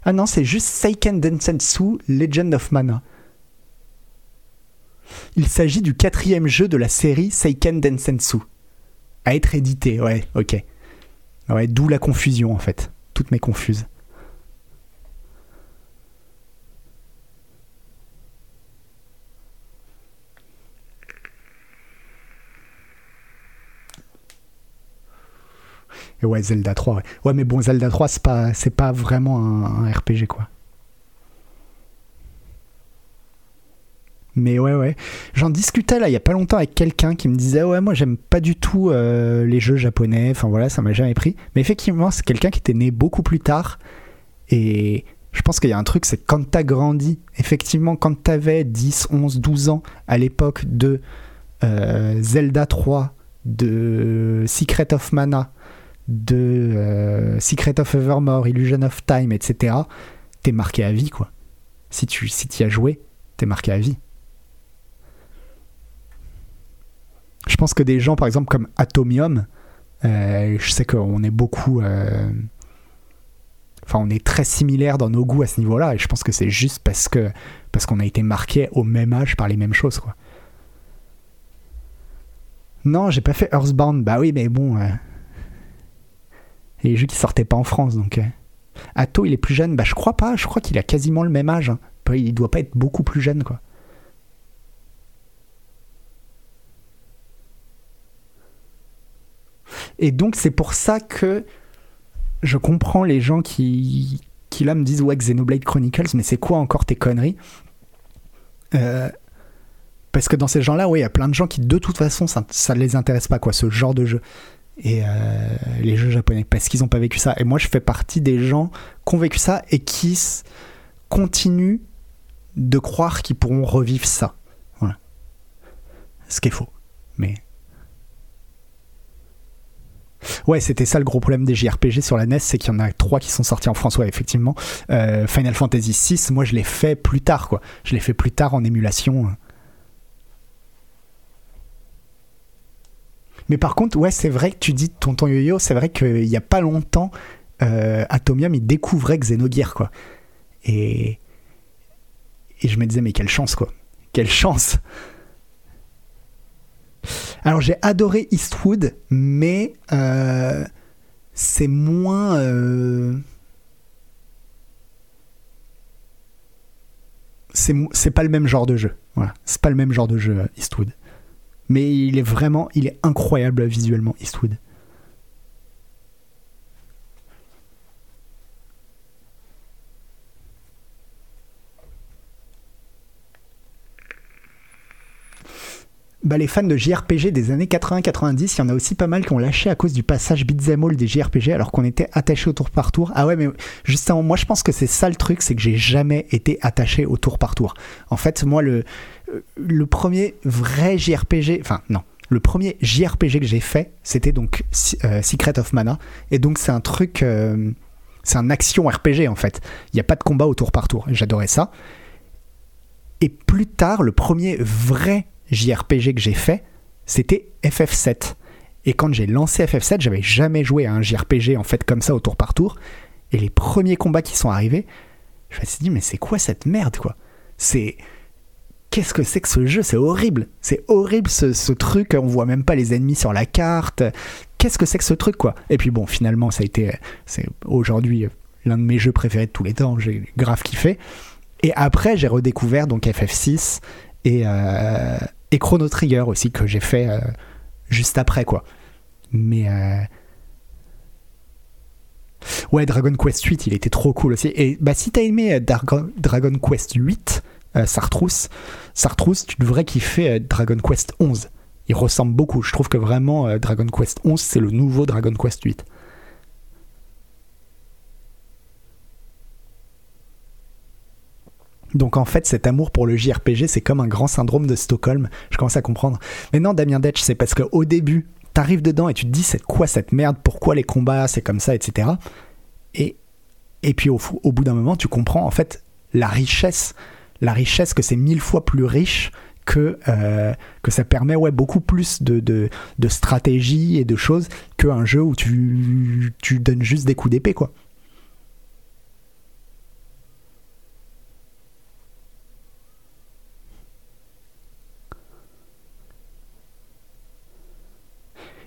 Ah non, c'est juste Seiken Densetsu Legend of Mana. Il s'agit du quatrième jeu de la série Seiken Densetsu. À être édité, ouais, ok. Ouais, d'où la confusion en fait. Toutes mes confuses. Et ouais, Zelda 3, ouais. Ouais, mais bon, Zelda 3, c'est pas, c'est pas vraiment un, un RPG, quoi. Mais ouais, ouais. J'en discutais là il y a pas longtemps avec quelqu'un qui me disait Ouais, moi j'aime pas du tout euh, les jeux japonais. Enfin voilà, ça m'a jamais pris. Mais effectivement, c'est quelqu'un qui était né beaucoup plus tard. Et je pense qu'il y a un truc, c'est quand t'as grandi, effectivement, quand t'avais 10, 11, 12 ans à l'époque de euh, Zelda 3, de Secret of Mana, de euh, Secret of Evermore, Illusion of Time, etc., t'es marqué à vie, quoi. Si tu y as joué, t'es marqué à vie. Je pense que des gens, par exemple, comme Atomium, euh, je sais qu'on est beaucoup. euh, Enfin, on est très similaires dans nos goûts à ce niveau-là, et je pense que c'est juste parce que parce qu'on a été marqué au même âge par les mêmes choses, quoi. Non, j'ai pas fait Earthbound. Bah oui, mais bon. euh, Et les jeux qui sortaient pas en France, donc. euh. Atto, il est plus jeune. Bah, je crois pas. Je crois qu'il a quasiment le même âge. hein. Il doit pas être beaucoup plus jeune, quoi. Et donc c'est pour ça que je comprends les gens qui, qui là me disent ouais Xenoblade Chronicles, mais c'est quoi encore tes conneries? Euh, Parce que dans ces gens-là, oui, il y a plein de gens qui de toute façon ça, ça les intéresse pas quoi, ce genre de jeu. Et euh, les jeux japonais, parce qu'ils n'ont pas vécu ça. Et moi je fais partie des gens qui ont vécu ça et qui continuent de croire qu'ils pourront revivre ça. Voilà. Ce qui est faux. Mais. Ouais, c'était ça le gros problème des JRPG sur la NES, c'est qu'il y en a trois qui sont sortis en France, ouais, effectivement. Euh, Final Fantasy VI, moi je l'ai fait plus tard, quoi. Je l'ai fait plus tard en émulation. Mais par contre, ouais, c'est vrai que tu dis Tonton Yo-Yo, c'est vrai qu'il y a pas longtemps, euh, Atomium, il découvrait Xenogears, quoi. Et. Et je me disais, mais quelle chance, quoi. Quelle chance Alors, j'ai adoré Eastwood, mais euh, c'est moins. euh, c'est pas le même genre de jeu. C'est pas le même genre de jeu, euh, Eastwood. Mais il est vraiment, il est incroyable visuellement, Eastwood. Bah, les fans de JRPG des années 80-90, il y en a aussi pas mal qui ont lâché à cause du passage beat'em all des JRPG alors qu'on était attaché au tour par tour. Ah ouais, mais justement, moi je pense que c'est ça le truc, c'est que j'ai jamais été attaché au tour par tour. En fait, moi, le, le premier vrai JRPG, enfin non, le premier JRPG que j'ai fait, c'était donc euh, Secret of Mana. Et donc c'est un truc, euh, c'est un action RPG en fait. Il n'y a pas de combat au tour par tour. J'adorais ça. Et plus tard, le premier vrai JRPG que j'ai fait, c'était FF7. Et quand j'ai lancé FF7, j'avais jamais joué à un JRPG en fait comme ça au tour par tour. Et les premiers combats qui sont arrivés, je me suis dit mais c'est quoi cette merde quoi? C'est qu'est-ce que c'est que ce jeu? C'est horrible. C'est horrible ce, truc. On voit même pas les ennemis sur la carte. Qu'est-ce que c'est que ce truc quoi? Et puis bon, finalement, ça a été, c'est aujourd'hui l'un de mes jeux préférés de tous les temps. J'ai grave kiffé. Et après, j'ai redécouvert donc FF6 et, euh, et Chrono Trigger aussi que j'ai fait euh, juste après quoi. Mais euh... ouais, Dragon Quest 8, il était trop cool aussi. Et bah si t'as aimé Dragon, Dragon Quest 8, euh, Sartrousse, Sartrousse, tu devrais kiffer euh, Dragon Quest 11. Il ressemble beaucoup. Je trouve que vraiment euh, Dragon Quest 11, c'est le nouveau Dragon Quest 8. Donc en fait, cet amour pour le JRPG, c'est comme un grand syndrome de Stockholm. Je commence à comprendre. Mais non, Damien Detch, c'est parce qu'au début, t'arrives dedans et tu te dis c'est quoi cette merde, pourquoi les combats, c'est comme ça, etc. Et, et puis au, au bout d'un moment, tu comprends en fait la richesse, la richesse que c'est mille fois plus riche que, euh, que ça permet ouais, beaucoup plus de, de, de stratégie et de choses qu'un jeu où tu, tu donnes juste des coups d'épée, quoi.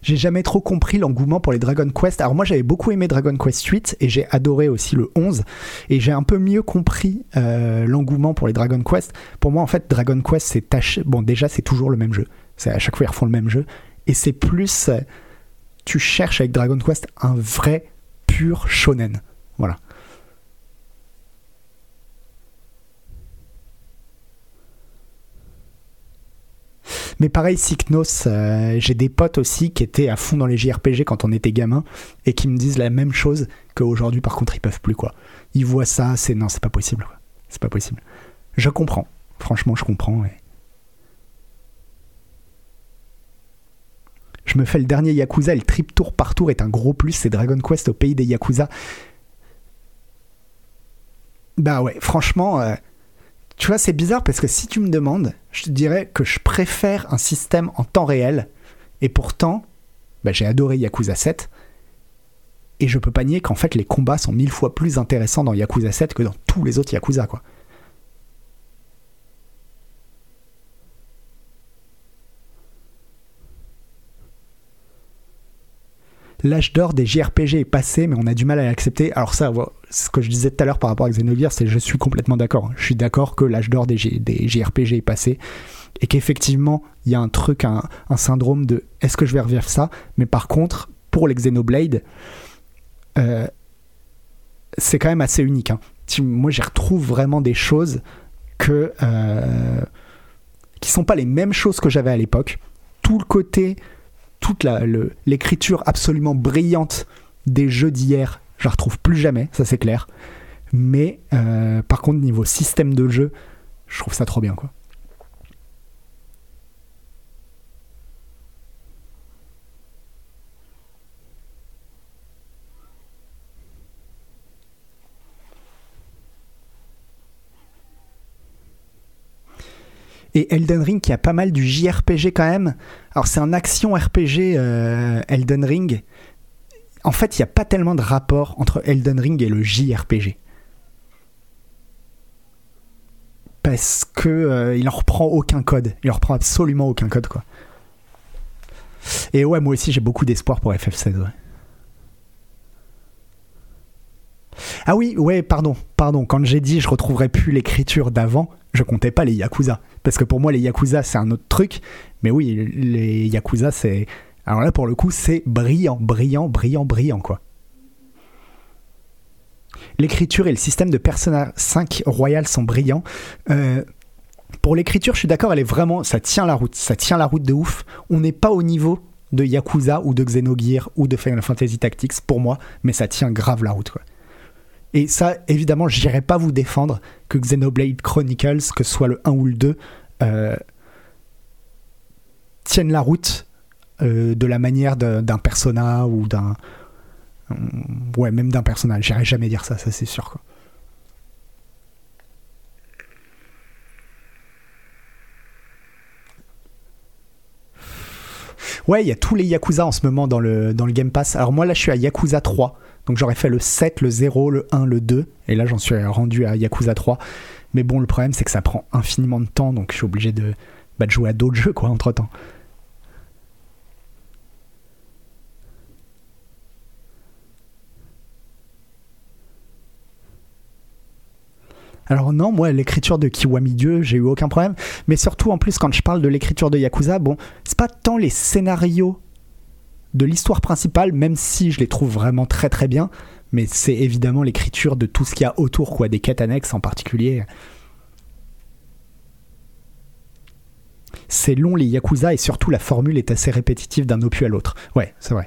J'ai jamais trop compris l'engouement pour les Dragon Quest. Alors moi j'avais beaucoup aimé Dragon Quest 8 et j'ai adoré aussi le 11 et j'ai un peu mieux compris euh, l'engouement pour les Dragon Quest. Pour moi en fait Dragon Quest c'est tâché. Bon déjà c'est toujours le même jeu. C'est à chaque fois ils refont le même jeu et c'est plus euh, tu cherches avec Dragon Quest un vrai pur shonen. Voilà. Mais pareil, Cycnos, euh, j'ai des potes aussi qui étaient à fond dans les JRPG quand on était gamin et qui me disent la même chose qu'aujourd'hui, par contre, ils peuvent plus, quoi. Ils voient ça, c'est non, c'est pas possible. C'est pas possible. Je comprends. Franchement, je comprends. Et... Je me fais le dernier Yakuza et le trip tour par tour est un gros plus. C'est Dragon Quest au pays des Yakuza. Bah ouais, franchement. Euh... Tu vois, c'est bizarre parce que si tu me demandes, je te dirais que je préfère un système en temps réel. Et pourtant, bah, j'ai adoré Yakuza 7. Et je peux pas nier qu'en fait, les combats sont mille fois plus intéressants dans Yakuza 7 que dans tous les autres Yakuza, quoi. L'âge d'or des JRPG est passé, mais on a du mal à l'accepter. Alors ça, ce que je disais tout à l'heure par rapport à Xenogears, c'est je suis complètement d'accord. Je suis d'accord que l'âge d'or des, des, JRPG est passé et qu'effectivement, il y a un truc, un, syndrome de est-ce que je vais revivre ça? Mais par contre, pour les Xenoblade, euh, c'est quand même assez unique. hein. Moi, j'y retrouve vraiment des choses que euh, qui sont pas les mêmes choses que j'avais à l'époque. Tout le côté, toute l'écriture absolument brillante des jeux d'hier, je la retrouve plus jamais, ça c'est clair. Mais euh, par contre, niveau système de jeu, je trouve ça trop bien, quoi. Et Elden Ring qui a pas mal du JRPG quand même. Alors c'est un action RPG euh, Elden Ring. En fait, il n'y a pas tellement de rapport entre Elden Ring et le JRPG. Parce que euh, il en reprend aucun code. Il en reprend absolument aucun code quoi. Et ouais, moi aussi j'ai beaucoup d'espoir pour FF16. ouais. Ah oui, ouais, pardon, pardon. Quand j'ai dit je retrouverai plus l'écriture d'avant, je comptais pas les Yakuza. Parce que pour moi, les Yakuza, c'est un autre truc. Mais oui, les Yakuza, c'est. Alors là, pour le coup, c'est brillant, brillant, brillant, brillant, quoi. L'écriture et le système de Persona 5 Royal sont brillants. Euh, pour l'écriture, je suis d'accord, elle est vraiment. Ça tient la route. Ça tient la route de ouf. On n'est pas au niveau de Yakuza ou de Xenogears ou de Final Fantasy Tactics pour moi, mais ça tient grave la route, quoi. Et ça, évidemment, je n'irai pas vous défendre que Xenoblade Chronicles, que ce soit le 1 ou le 2, euh, tiennent la route euh, de la manière d'un persona ou d'un. hum, Ouais, même d'un personnage. J'irai jamais dire ça, ça c'est sûr. Ouais, il y a tous les Yakuza en ce moment dans le, dans le Game Pass. Alors moi là je suis à Yakuza 3. Donc j'aurais fait le 7, le 0, le 1, le 2. Et là j'en suis rendu à Yakuza 3. Mais bon, le problème c'est que ça prend infiniment de temps. Donc je suis obligé de, bah, jouer à d'autres <laughs> jeux quoi entre temps. Alors non, moi l'écriture de Kiwami Dieu, j'ai eu aucun problème. Mais surtout en plus quand je parle de l'écriture de Yakuza, bon, c'est pas tant les scénarios de l'histoire principale, même si je les trouve vraiment très très bien, mais c'est évidemment l'écriture de tout ce qu'il y a autour, quoi, des quêtes annexes en particulier. C'est long les Yakuza et surtout la formule est assez répétitive d'un opus à l'autre. Ouais, c'est vrai.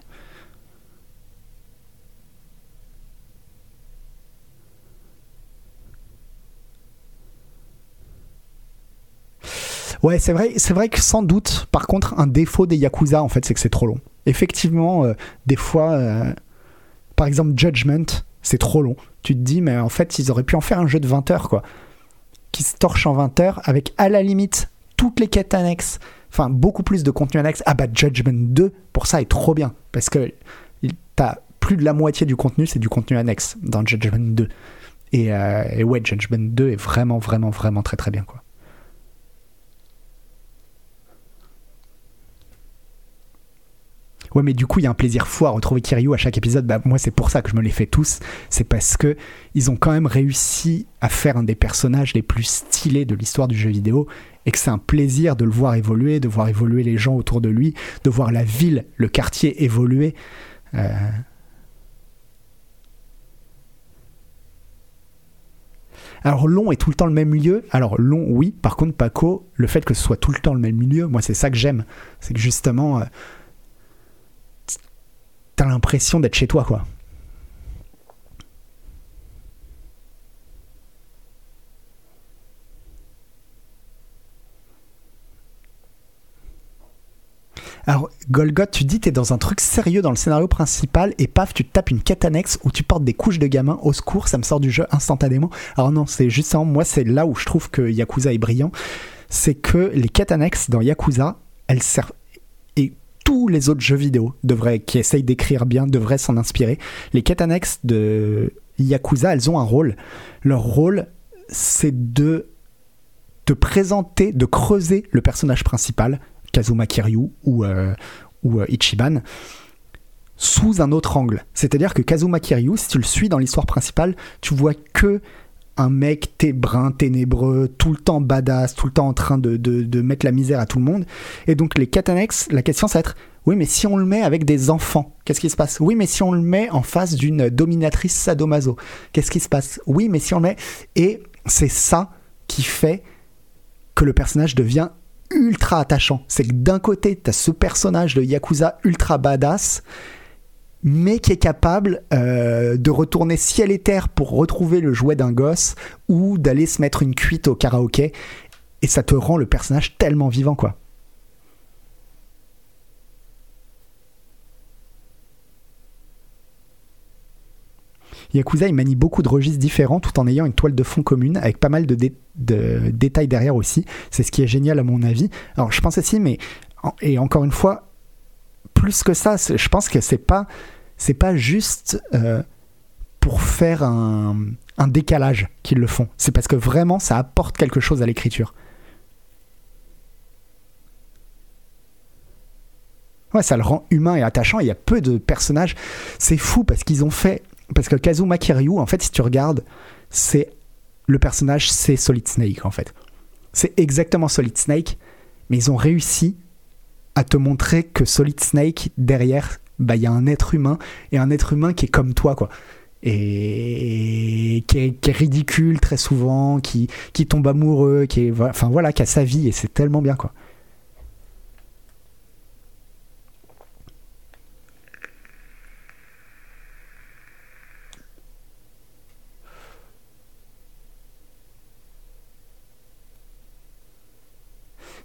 Ouais, c'est vrai, c'est vrai que sans doute, par contre, un défaut des Yakuza, en fait, c'est que c'est trop long. Effectivement, euh, des fois, euh, par exemple, Judgment, c'est trop long. Tu te dis, mais en fait, ils auraient pu en faire un jeu de 20 heures, quoi. Qui se torche en 20 heures, avec à la limite toutes les quêtes annexes, enfin, beaucoup plus de contenu annexe. Ah bah, Judgment 2, pour ça, est trop bien. Parce que t'as plus de la moitié du contenu, c'est du contenu annexe dans Judgment 2. Et, euh, et ouais, Judgment 2 est vraiment, vraiment, vraiment très, très bien, quoi. Ouais, mais du coup, il y a un plaisir fou à retrouver Kiryu à chaque épisode. Bah, moi, c'est pour ça que je me les fais tous. C'est parce que ils ont quand même réussi à faire un des personnages les plus stylés de l'histoire du jeu vidéo et que c'est un plaisir de le voir évoluer, de voir évoluer les gens autour de lui, de voir la ville, le quartier évoluer. Euh, Alors long est tout le temps le même milieu. Alors long, oui. Par contre, Paco, le fait que ce soit tout le temps le même milieu, moi, c'est ça que j'aime. C'est que justement, euh, t'as l'impression d'être chez toi, quoi. Alors, Golgoth, tu dis t'es dans un truc sérieux dans le scénario principal et paf, tu te tapes une quête annexe où tu portes des couches de gamins au secours, ça me sort du jeu instantanément. Alors non, c'est justement, moi, c'est là où je trouve que Yakuza est brillant, c'est que les quêtes annexes dans Yakuza, elles servent tous les autres jeux vidéo devraient, qui essayent d'écrire bien devraient s'en inspirer. Les quêtes annexes de Yakuza, elles ont un rôle. Leur rôle, c'est de te présenter, de creuser le personnage principal, Kazuma Kiryu ou, euh, euh, Ichiban, sous un autre angle. C'est-à-dire que Kazuma Kiryu, si tu le suis dans l'histoire principale, tu vois que un mec brun, ténébreux, tout le temps badass, tout le temps en train de, mettre la misère à tout le monde. Et donc les annexes, la question ça va être, Oui, mais si on le met avec des enfants, qu'est-ce qui se passe? Oui, mais si on le met en face d'une dominatrice sadomaso, qu'est-ce qui se passe? Oui, mais si on le met... Et c'est ça qui fait que le personnage devient ultra attachant. C'est que d'un côté, tu as ce personnage de Yakuza ultra badass, mais qui est capable euh, de retourner ciel et terre pour retrouver le jouet d'un gosse ou d'aller se mettre une cuite au karaoké. Et ça te rend le personnage tellement vivant, quoi. Yakuza, il manie beaucoup de registres différents tout en ayant une toile de fond commune avec pas mal de, détails derrière aussi. C'est ce qui est génial à mon avis. Alors je pense aussi, mais et encore une fois, plus que ça, je pense que c'est pas c'est pas juste euh, pour faire un, un décalage qu'ils le font. C'est parce que vraiment ça apporte quelque chose à l'écriture. Ouais, ça le rend humain et attachant. Il y a peu de personnages. C'est fou parce qu'ils ont fait parce que Kazuma Kiryu, en fait, si tu regardes, c'est le personnage, c'est Solid Snake, en fait. C'est exactement Solid Snake, mais ils ont réussi à te montrer que Solid Snake, derrière, bah, il y a un être humain, et un être humain qui est comme toi, quoi. Et qui est, ridicule très souvent, qui, qui tombe amoureux, qui est, enfin voilà, qui a sa vie, et c'est tellement bien, quoi.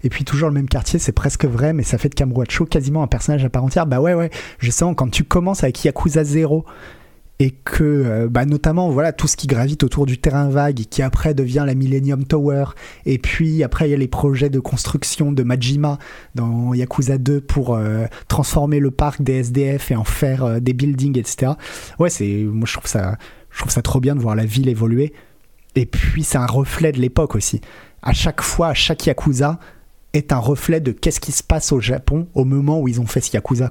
Et puis toujours le même quartier, c'est presque vrai, mais ça fait de Kamurocho quasiment un personnage à part entière. Bah ouais, ouais, justement, quand tu commences avec Yakuza 0 et que euh, bah notamment voilà tout ce qui gravite autour du terrain vague qui après devient la Millennium Tower. Et puis après il y a les projets de construction de Majima dans Yakuza 2 pour euh, transformer le parc des SDF et en faire euh, des buildings etc ouais c'est moi je trouve ça je trouve ça trop bien de voir la ville évoluer. Et puis c'est un reflet de l'époque aussi. À chaque fois à chaque Yakuza est un reflet de qu'est-ce qui se passe au Japon au moment où ils ont fait ce Yakuza.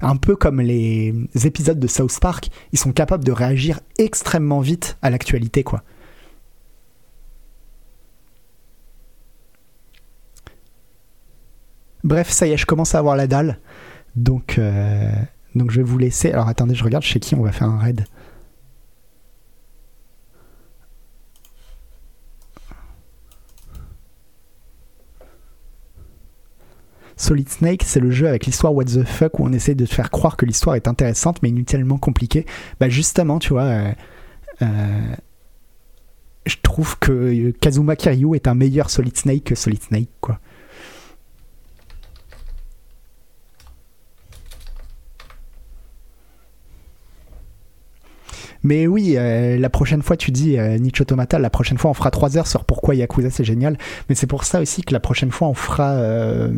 Un peu comme les épisodes de South Park, ils sont capables de réagir extrêmement vite à l'actualité quoi. Bref, ça y est, je commence à avoir la dalle. Donc, euh, donc je vais vous laisser. Alors attendez, je regarde chez qui on va faire un raid. Solid Snake, c'est le jeu avec l'histoire What the fuck où on essaie de te faire croire que l'histoire est intéressante mais inutilement compliquée. Bah justement, tu vois, euh, euh, je trouve que Kazuma Kiryu est un meilleur Solid Snake que Solid Snake, quoi. Mais oui, euh, la prochaine fois, tu dis, euh, Nicho Tomata, la prochaine fois, on fera 3 heures sur pourquoi Yakuza c'est génial. Mais c'est pour ça aussi que la prochaine fois, on fera. Euh,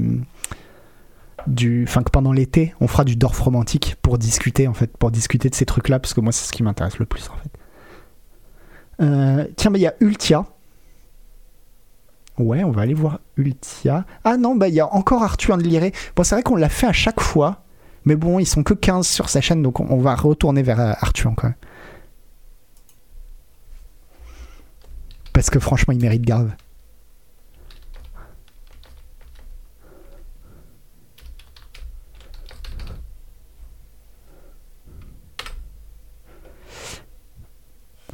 du, enfin pendant l'été, on fera du Dorf romantique pour discuter en fait, pour discuter de ces trucs-là, parce que moi c'est ce qui m'intéresse le plus en fait. tiens, il y a Ultia. Ouais, on va aller voir Ultia. Ah non, bah il y a encore Arthur Liré. Bon, c'est vrai qu'on l'a fait à chaque fois, mais bon, ils sont que 15 sur sa chaîne, donc on, va retourner vers Arthur quand même. parce que franchement, il mérite grave.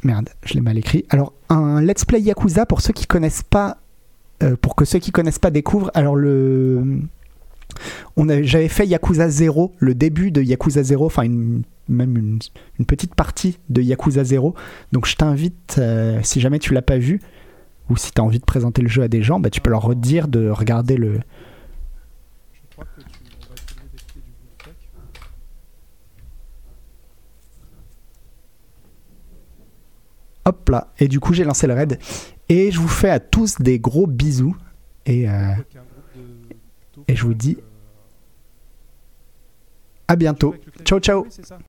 Merde, je l'ai mal écrit. Alors, un let's play Yakuza pour ceux qui connaissent pas, euh, pour que ceux qui connaissent pas découvrent. Alors le, j'avais fait Yakuza 0, le début de Yakuza 0, enfin même une, petite partie de Yakuza 0. Donc je t'invite, euh, si jamais tu l'as pas vu, ou si tu as envie de présenter le jeu à des gens, bah, tu peux leur redire de regarder le... Hop là, et du coup j'ai lancé le raid. Et je vous fais à tous des gros bisous. Et, euh, et je vous dis à bientôt. Ciao ciao